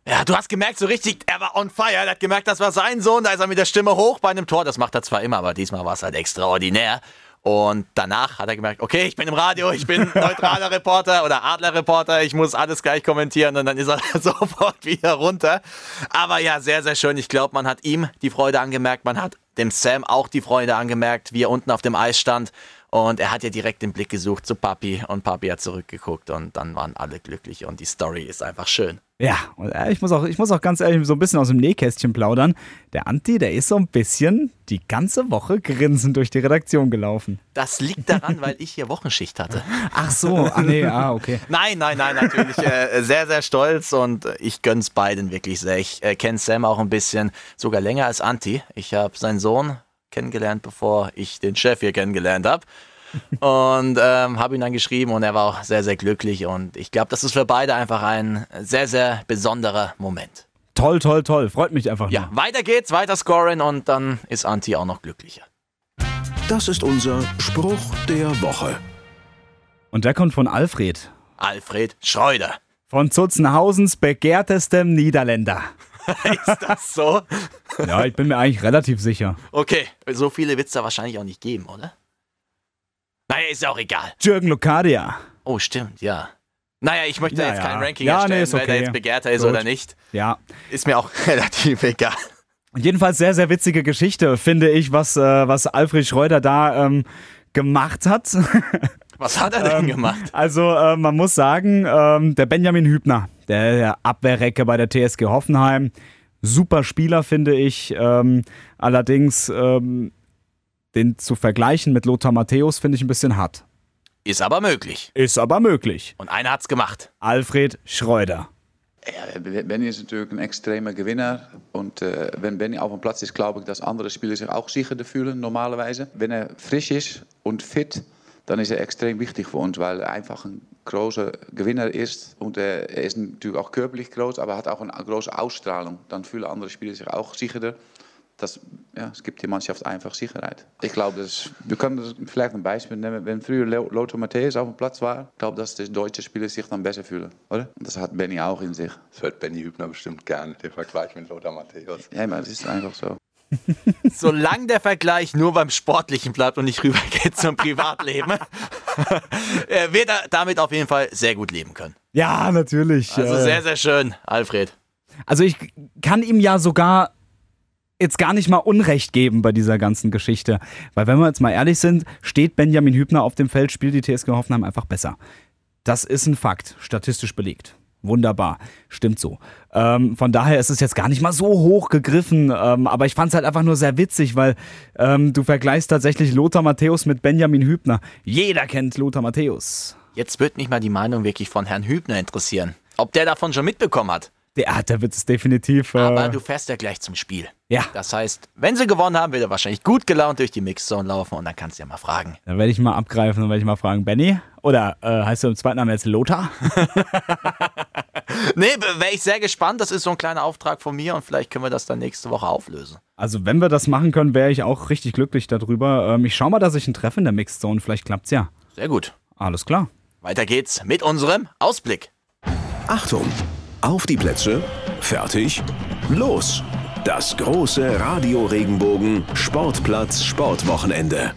Speaker 3: Ja, du hast gemerkt, so richtig, er war on fire. Er hat gemerkt, das war sein Sohn. Da ist er mit der Stimme hoch bei einem Tor. Das macht er zwar immer, aber diesmal war es halt extraordinär. Und danach hat er gemerkt, okay, ich bin im Radio, ich bin neutraler Reporter oder Adler-Reporter, ich muss alles gleich kommentieren und dann ist er sofort wieder runter. Aber ja, sehr, sehr schön. Ich glaube, man hat ihm die Freude angemerkt, man hat dem Sam auch die Freude angemerkt, wie er unten auf dem Eis stand. Und er hat ja direkt den Blick gesucht zu Papi und Papi hat zurückgeguckt und dann waren alle glücklich und die Story ist einfach schön.
Speaker 4: Ja, und äh, ich muss, auch, ich muss auch ganz ehrlich so ein bisschen aus dem Nähkästchen plaudern. Der Anti, der ist so ein bisschen die ganze Woche grinsend durch die Redaktion gelaufen.
Speaker 3: Das liegt daran, weil ich hier Wochenschicht hatte.
Speaker 4: Ach so, ah nee, ah, okay.
Speaker 3: nein, nein, nein, natürlich äh, sehr, sehr stolz und ich gönn's beiden wirklich sehr. Ich äh, kenne Sam auch ein bisschen, sogar länger als Anti. Ich habe seinen Sohn kennengelernt, bevor ich den Chef hier kennengelernt habe und ähm, habe ihn dann geschrieben und er war auch sehr, sehr glücklich. Und ich glaube, das ist für beide einfach ein sehr, sehr besonderer Moment.
Speaker 4: Toll, toll, toll. Freut mich einfach.
Speaker 3: Ja, nur. weiter geht's, weiter scoren und dann ist Anti auch noch glücklicher.
Speaker 2: Das ist unser Spruch der Woche.
Speaker 4: Und der kommt von Alfred.
Speaker 3: Alfred Schreuder.
Speaker 4: Von Zutzenhausens begehrtestem Niederländer.
Speaker 3: Ist das so?
Speaker 4: Ja, ich bin mir eigentlich relativ sicher.
Speaker 3: Okay, so viele wird es da wahrscheinlich auch nicht geben, oder? Naja, ist ja auch egal.
Speaker 4: Jürgen Locadia.
Speaker 3: Oh, stimmt, ja. Naja, ich möchte
Speaker 4: Ja,
Speaker 3: jetzt
Speaker 4: ja.
Speaker 3: kein Ranking
Speaker 4: Ja,
Speaker 3: erstellen,
Speaker 4: nee, ist
Speaker 3: wer da
Speaker 4: okay.
Speaker 3: jetzt begehrter ist
Speaker 4: Gut.
Speaker 3: oder nicht.
Speaker 4: Ja.
Speaker 3: Ist mir auch relativ egal.
Speaker 4: Jedenfalls sehr, sehr witzige Geschichte, finde ich, was, äh, was Alfred Schreuder da ähm, gemacht hat.
Speaker 3: Was hat er denn
Speaker 4: Ähm,
Speaker 3: gemacht?
Speaker 4: Also äh, man muss sagen, ähm, der Benjamin Hübner, der, der Abwehrrecke bei der TSG Hoffenheim, super Spieler finde ich. Ähm, allerdings ähm, den zu vergleichen mit Lothar Matthäus finde ich ein bisschen hart.
Speaker 3: Ist aber möglich.
Speaker 4: Ist aber möglich.
Speaker 3: Und einer hat's gemacht.
Speaker 4: Alfred Schreuder.
Speaker 8: Ja, Benny ist natürlich ein extremer Gewinner. Und äh, wenn Benny auf dem Platz ist, glaube ich, dass andere Spieler sich auch sicherer fühlen, normalerweise. Wenn er frisch ist und fit, dann ist er extrem wichtig für uns, weil er einfach ein großer Gewinner ist. Und er ist natürlich auch körperlich groß, aber hat auch eine große Ausstrahlung. Dann fühlen andere Spieler sich auch sicherer. Das, ja, es gibt die Mannschaft einfach Sicherheit. Ich glaube, das, wir können das vielleicht ein Beispiel nehmen. Wenn früher Lo- Lothar Matthäus auf dem Platz war, ich glaube, dass die deutsche Spieler sich dann besser fühlen, oder? Das hat Benny auch in sich.
Speaker 9: Das hört Benny Hübner bestimmt gerne, der Vergleich mit Lothar Matthäus.
Speaker 8: Ja, aber das ist einfach so.
Speaker 3: Solange der Vergleich nur beim Sportlichen bleibt und nicht rübergeht zum Privatleben, äh, wird er damit auf jeden Fall sehr gut leben können.
Speaker 4: Ja, natürlich.
Speaker 3: Also
Speaker 4: äh,
Speaker 3: sehr, sehr schön, Alfred.
Speaker 4: Also ich kann ihm ja sogar jetzt gar nicht mal Unrecht geben bei dieser ganzen Geschichte. Weil wenn wir jetzt mal ehrlich sind, steht Benjamin Hübner auf dem Feld, spielt die TSG Hoffenheim einfach besser. Das ist ein Fakt, statistisch belegt. Wunderbar, stimmt so. Ähm, von daher ist es jetzt gar nicht mal so hoch gegriffen, ähm, aber ich fand es halt einfach nur sehr witzig, weil ähm, du vergleichst tatsächlich Lothar Matthäus mit Benjamin Hübner. Jeder kennt Lothar Matthäus.
Speaker 3: Jetzt wird mich mal die Meinung wirklich von Herrn Hübner interessieren. Ob der davon schon mitbekommen hat.
Speaker 4: Der, ah, der wird es definitiv. Äh,
Speaker 3: Aber du fährst ja gleich zum Spiel.
Speaker 4: ja,
Speaker 3: Das heißt, wenn sie gewonnen haben, wird er wahrscheinlich gut gelaunt durch die Mixzone laufen und dann kannst du ja mal fragen.
Speaker 4: Dann werde ich mal abgreifen und werde ich mal fragen, Benny? Oder äh, heißt du im zweiten Namen jetzt Lothar?
Speaker 3: Nee, wäre ich sehr gespannt. Das ist so ein kleiner Auftrag von mir und vielleicht können wir das dann nächste Woche auflösen.
Speaker 4: Also wenn wir das machen können, wäre ich auch richtig glücklich darüber. Ähm, ich schau mal, dass ich ihn treffe in der Mixed Zone. Vielleicht klappt's ja.
Speaker 3: Sehr gut.
Speaker 4: Alles klar.
Speaker 3: Weiter geht's mit unserem Ausblick.
Speaker 2: Achtung! Auf die Plätze, fertig, los! Das große Radio Regenbogen Sportplatz Sportwochenende.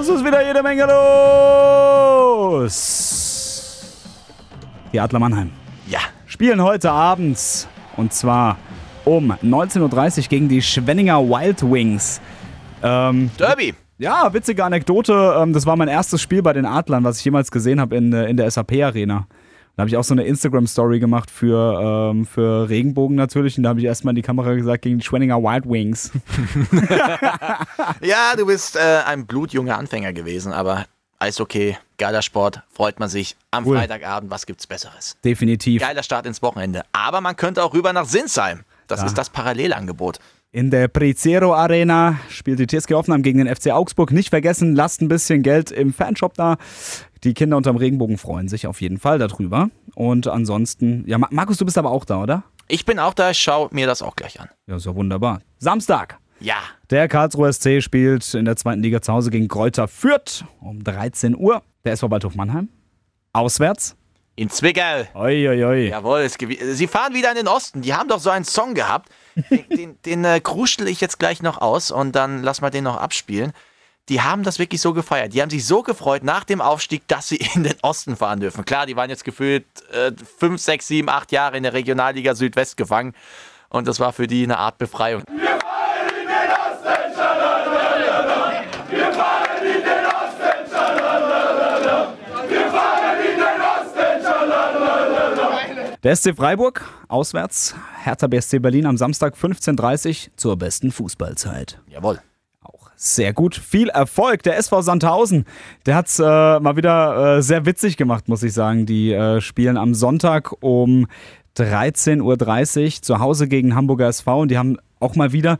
Speaker 4: Es ist wieder jede Menge los. Die Adler Mannheim
Speaker 3: Ja,
Speaker 4: spielen heute Abend und zwar um 19.30 Uhr gegen die Schwenninger Wild Wings. Ähm,
Speaker 3: Derby.
Speaker 4: Ja, witzige Anekdote. Ähm, das war mein erstes Spiel bei den Adlern, was ich jemals gesehen habe in, äh, in der SAP-Arena. Da habe ich auch so eine Instagram-Story gemacht für, ähm, für Regenbogen natürlich. Und da habe ich erstmal in die Kamera gesagt, gegen die Schwenninger Wild Wings.
Speaker 3: Ja, du bist äh, ein blutjunger Anfänger gewesen, aber Eishockey, geiler Sport, freut man sich. Am
Speaker 4: Cool.
Speaker 3: Freitagabend, was gibt's Besseres?
Speaker 4: Definitiv.
Speaker 3: Geiler Start ins Wochenende. Aber man könnte auch rüber nach Sinsheim. Das
Speaker 4: Ja.
Speaker 3: ist das Parallelangebot.
Speaker 4: In der Prezero Arena spielt die TSG Hoffenheim gegen den FC Augsburg. Nicht vergessen, lasst ein bisschen Geld im Fanshop da. Die Kinder unterm Regenbogen freuen sich auf jeden Fall darüber. Und ansonsten, ja, Ma- Markus, du bist aber auch da, oder?
Speaker 3: Ich bin auch da, ich schau mir das auch gleich an.
Speaker 4: Ja, ist ja wunderbar. Samstag.
Speaker 3: Ja,
Speaker 4: Der Karlsruher SC spielt in der zweiten Liga zu Hause gegen Kräuter Fürth um 13 Uhr. Der SV Waldhof Mannheim. Auswärts.
Speaker 3: in Zwickau.
Speaker 4: Oi, oi, oi.
Speaker 3: Jawohl, sie fahren wieder in den Osten. Die haben doch so einen Song gehabt. Den, den, den äh, kruschel ich jetzt gleich noch aus und dann lass mal den noch abspielen. Die haben das wirklich so gefeiert. Die haben sich so gefreut nach dem Aufstieg, dass sie in den Osten fahren dürfen. Klar, die waren jetzt gefühlt äh, fünf, sechs, sieben, acht Jahre in der Regionalliga Südwest gefangen. Und das war für die eine Art Befreiung.
Speaker 4: Der SC Freiburg auswärts. Hertha BSC Berlin am Samstag 15.30 Uhr zur besten Fußballzeit.
Speaker 3: Jawohl.
Speaker 4: Sehr gut. Viel Erfolg. Der SV Sandhausen, der hat es äh, mal wieder äh, sehr witzig gemacht, muss ich sagen. Die äh, spielen am Sonntag um 13.30 Uhr zu Hause gegen Hamburger SV und die haben auch mal wieder.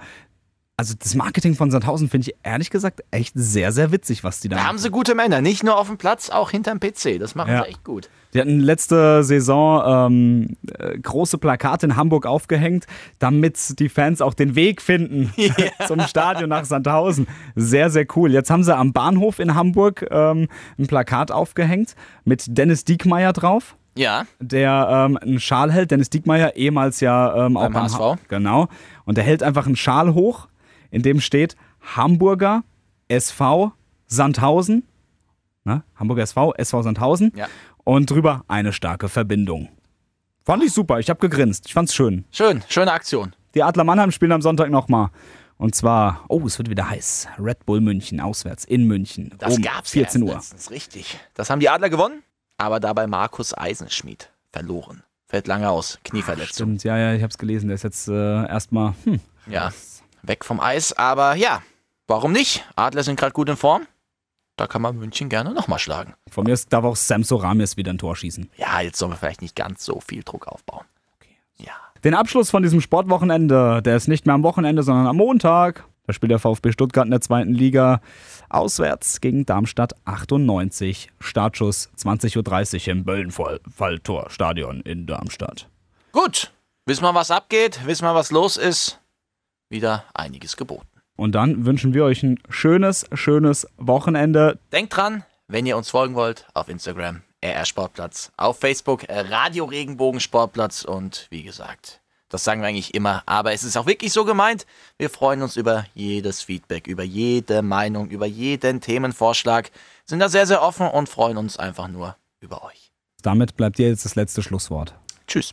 Speaker 4: Also das Marketing von Sandhausen finde ich ehrlich gesagt echt sehr, sehr witzig, was die da
Speaker 3: Da haben sie gute Männer. Nicht nur auf dem Platz, auch hinterm PC. Das machen
Speaker 4: Ja.
Speaker 3: sie echt gut.
Speaker 4: Die hatten letzte Saison ähm, äh, große Plakate in Hamburg aufgehängt, damit die Fans auch den Weg finden zum Stadion nach Sandhausen. Sehr, sehr cool. Jetzt haben sie am Bahnhof in Hamburg ähm, ein Plakat aufgehängt mit Dennis Diekmeyer drauf.
Speaker 3: Ja.
Speaker 4: der ähm, einen Schal hält. Dennis Diekmeyer, ehemals ja ähm, auch
Speaker 3: Beim
Speaker 4: beim
Speaker 3: HSV.
Speaker 4: Ha- Genau. Und der hält einfach einen Schal hoch, in dem steht Hamburger SV Sandhausen. Ne? Hamburger SV, SV Sandhausen.
Speaker 3: Ja.
Speaker 4: Und drüber eine starke Verbindung. Fand ich super. Ich habe gegrinst. Ich fand's schön.
Speaker 3: Schön, schöne Aktion.
Speaker 4: Die Adler Mannheim spielen am Sonntag nochmal. Und zwar, oh, es wird wieder heiß. Red Bull München, auswärts in München.
Speaker 3: Das
Speaker 4: um
Speaker 3: gab's
Speaker 4: 14
Speaker 3: ja
Speaker 4: Uhr.
Speaker 3: erst letztens, richtig. Das haben die Adler gewonnen, aber dabei Markus Eisenschmied verloren. Fällt lange aus, Knieverletzung.
Speaker 4: Stimmt, ja, ja, ich habe es gelesen. Der ist jetzt äh, erstmal, hm,
Speaker 3: Ja, weg vom Eis, aber ja, warum nicht? Adler sind gerade gut in Form. Da kann man München gerne nochmal schlagen.
Speaker 4: von mir ist, darf auch Sam Soramis wieder ein Tor schießen.
Speaker 3: Ja, jetzt sollen wir vielleicht nicht ganz so viel Druck aufbauen. Ja.
Speaker 4: Den Abschluss von diesem Sportwochenende, der ist nicht mehr am Wochenende, sondern am Montag. Da spielt der VfB Stuttgart in der zweiten Liga auswärts gegen Darmstadt 98. Startschuss 20.30 Uhr im Böllenfalltor-Stadion in Darmstadt.
Speaker 3: Gut, wissen wir, was abgeht, wissen wir, was los ist. Wieder einiges geboten.
Speaker 4: Und dann wünschen wir euch ein schönes, schönes Wochenende.
Speaker 3: Denkt dran, wenn ihr uns folgen wollt, auf Instagram RR Sportplatz, auf Facebook äh, Radio Regenbogen Sportplatz und wie gesagt, das sagen wir eigentlich immer, aber es ist auch wirklich so gemeint. Wir freuen uns über jedes Feedback, über jede Meinung, über jeden Themenvorschlag, sind da sehr, sehr offen und freuen uns einfach nur über euch.
Speaker 4: Damit bleibt dir jetzt das letzte Schlusswort.
Speaker 3: Tschüss.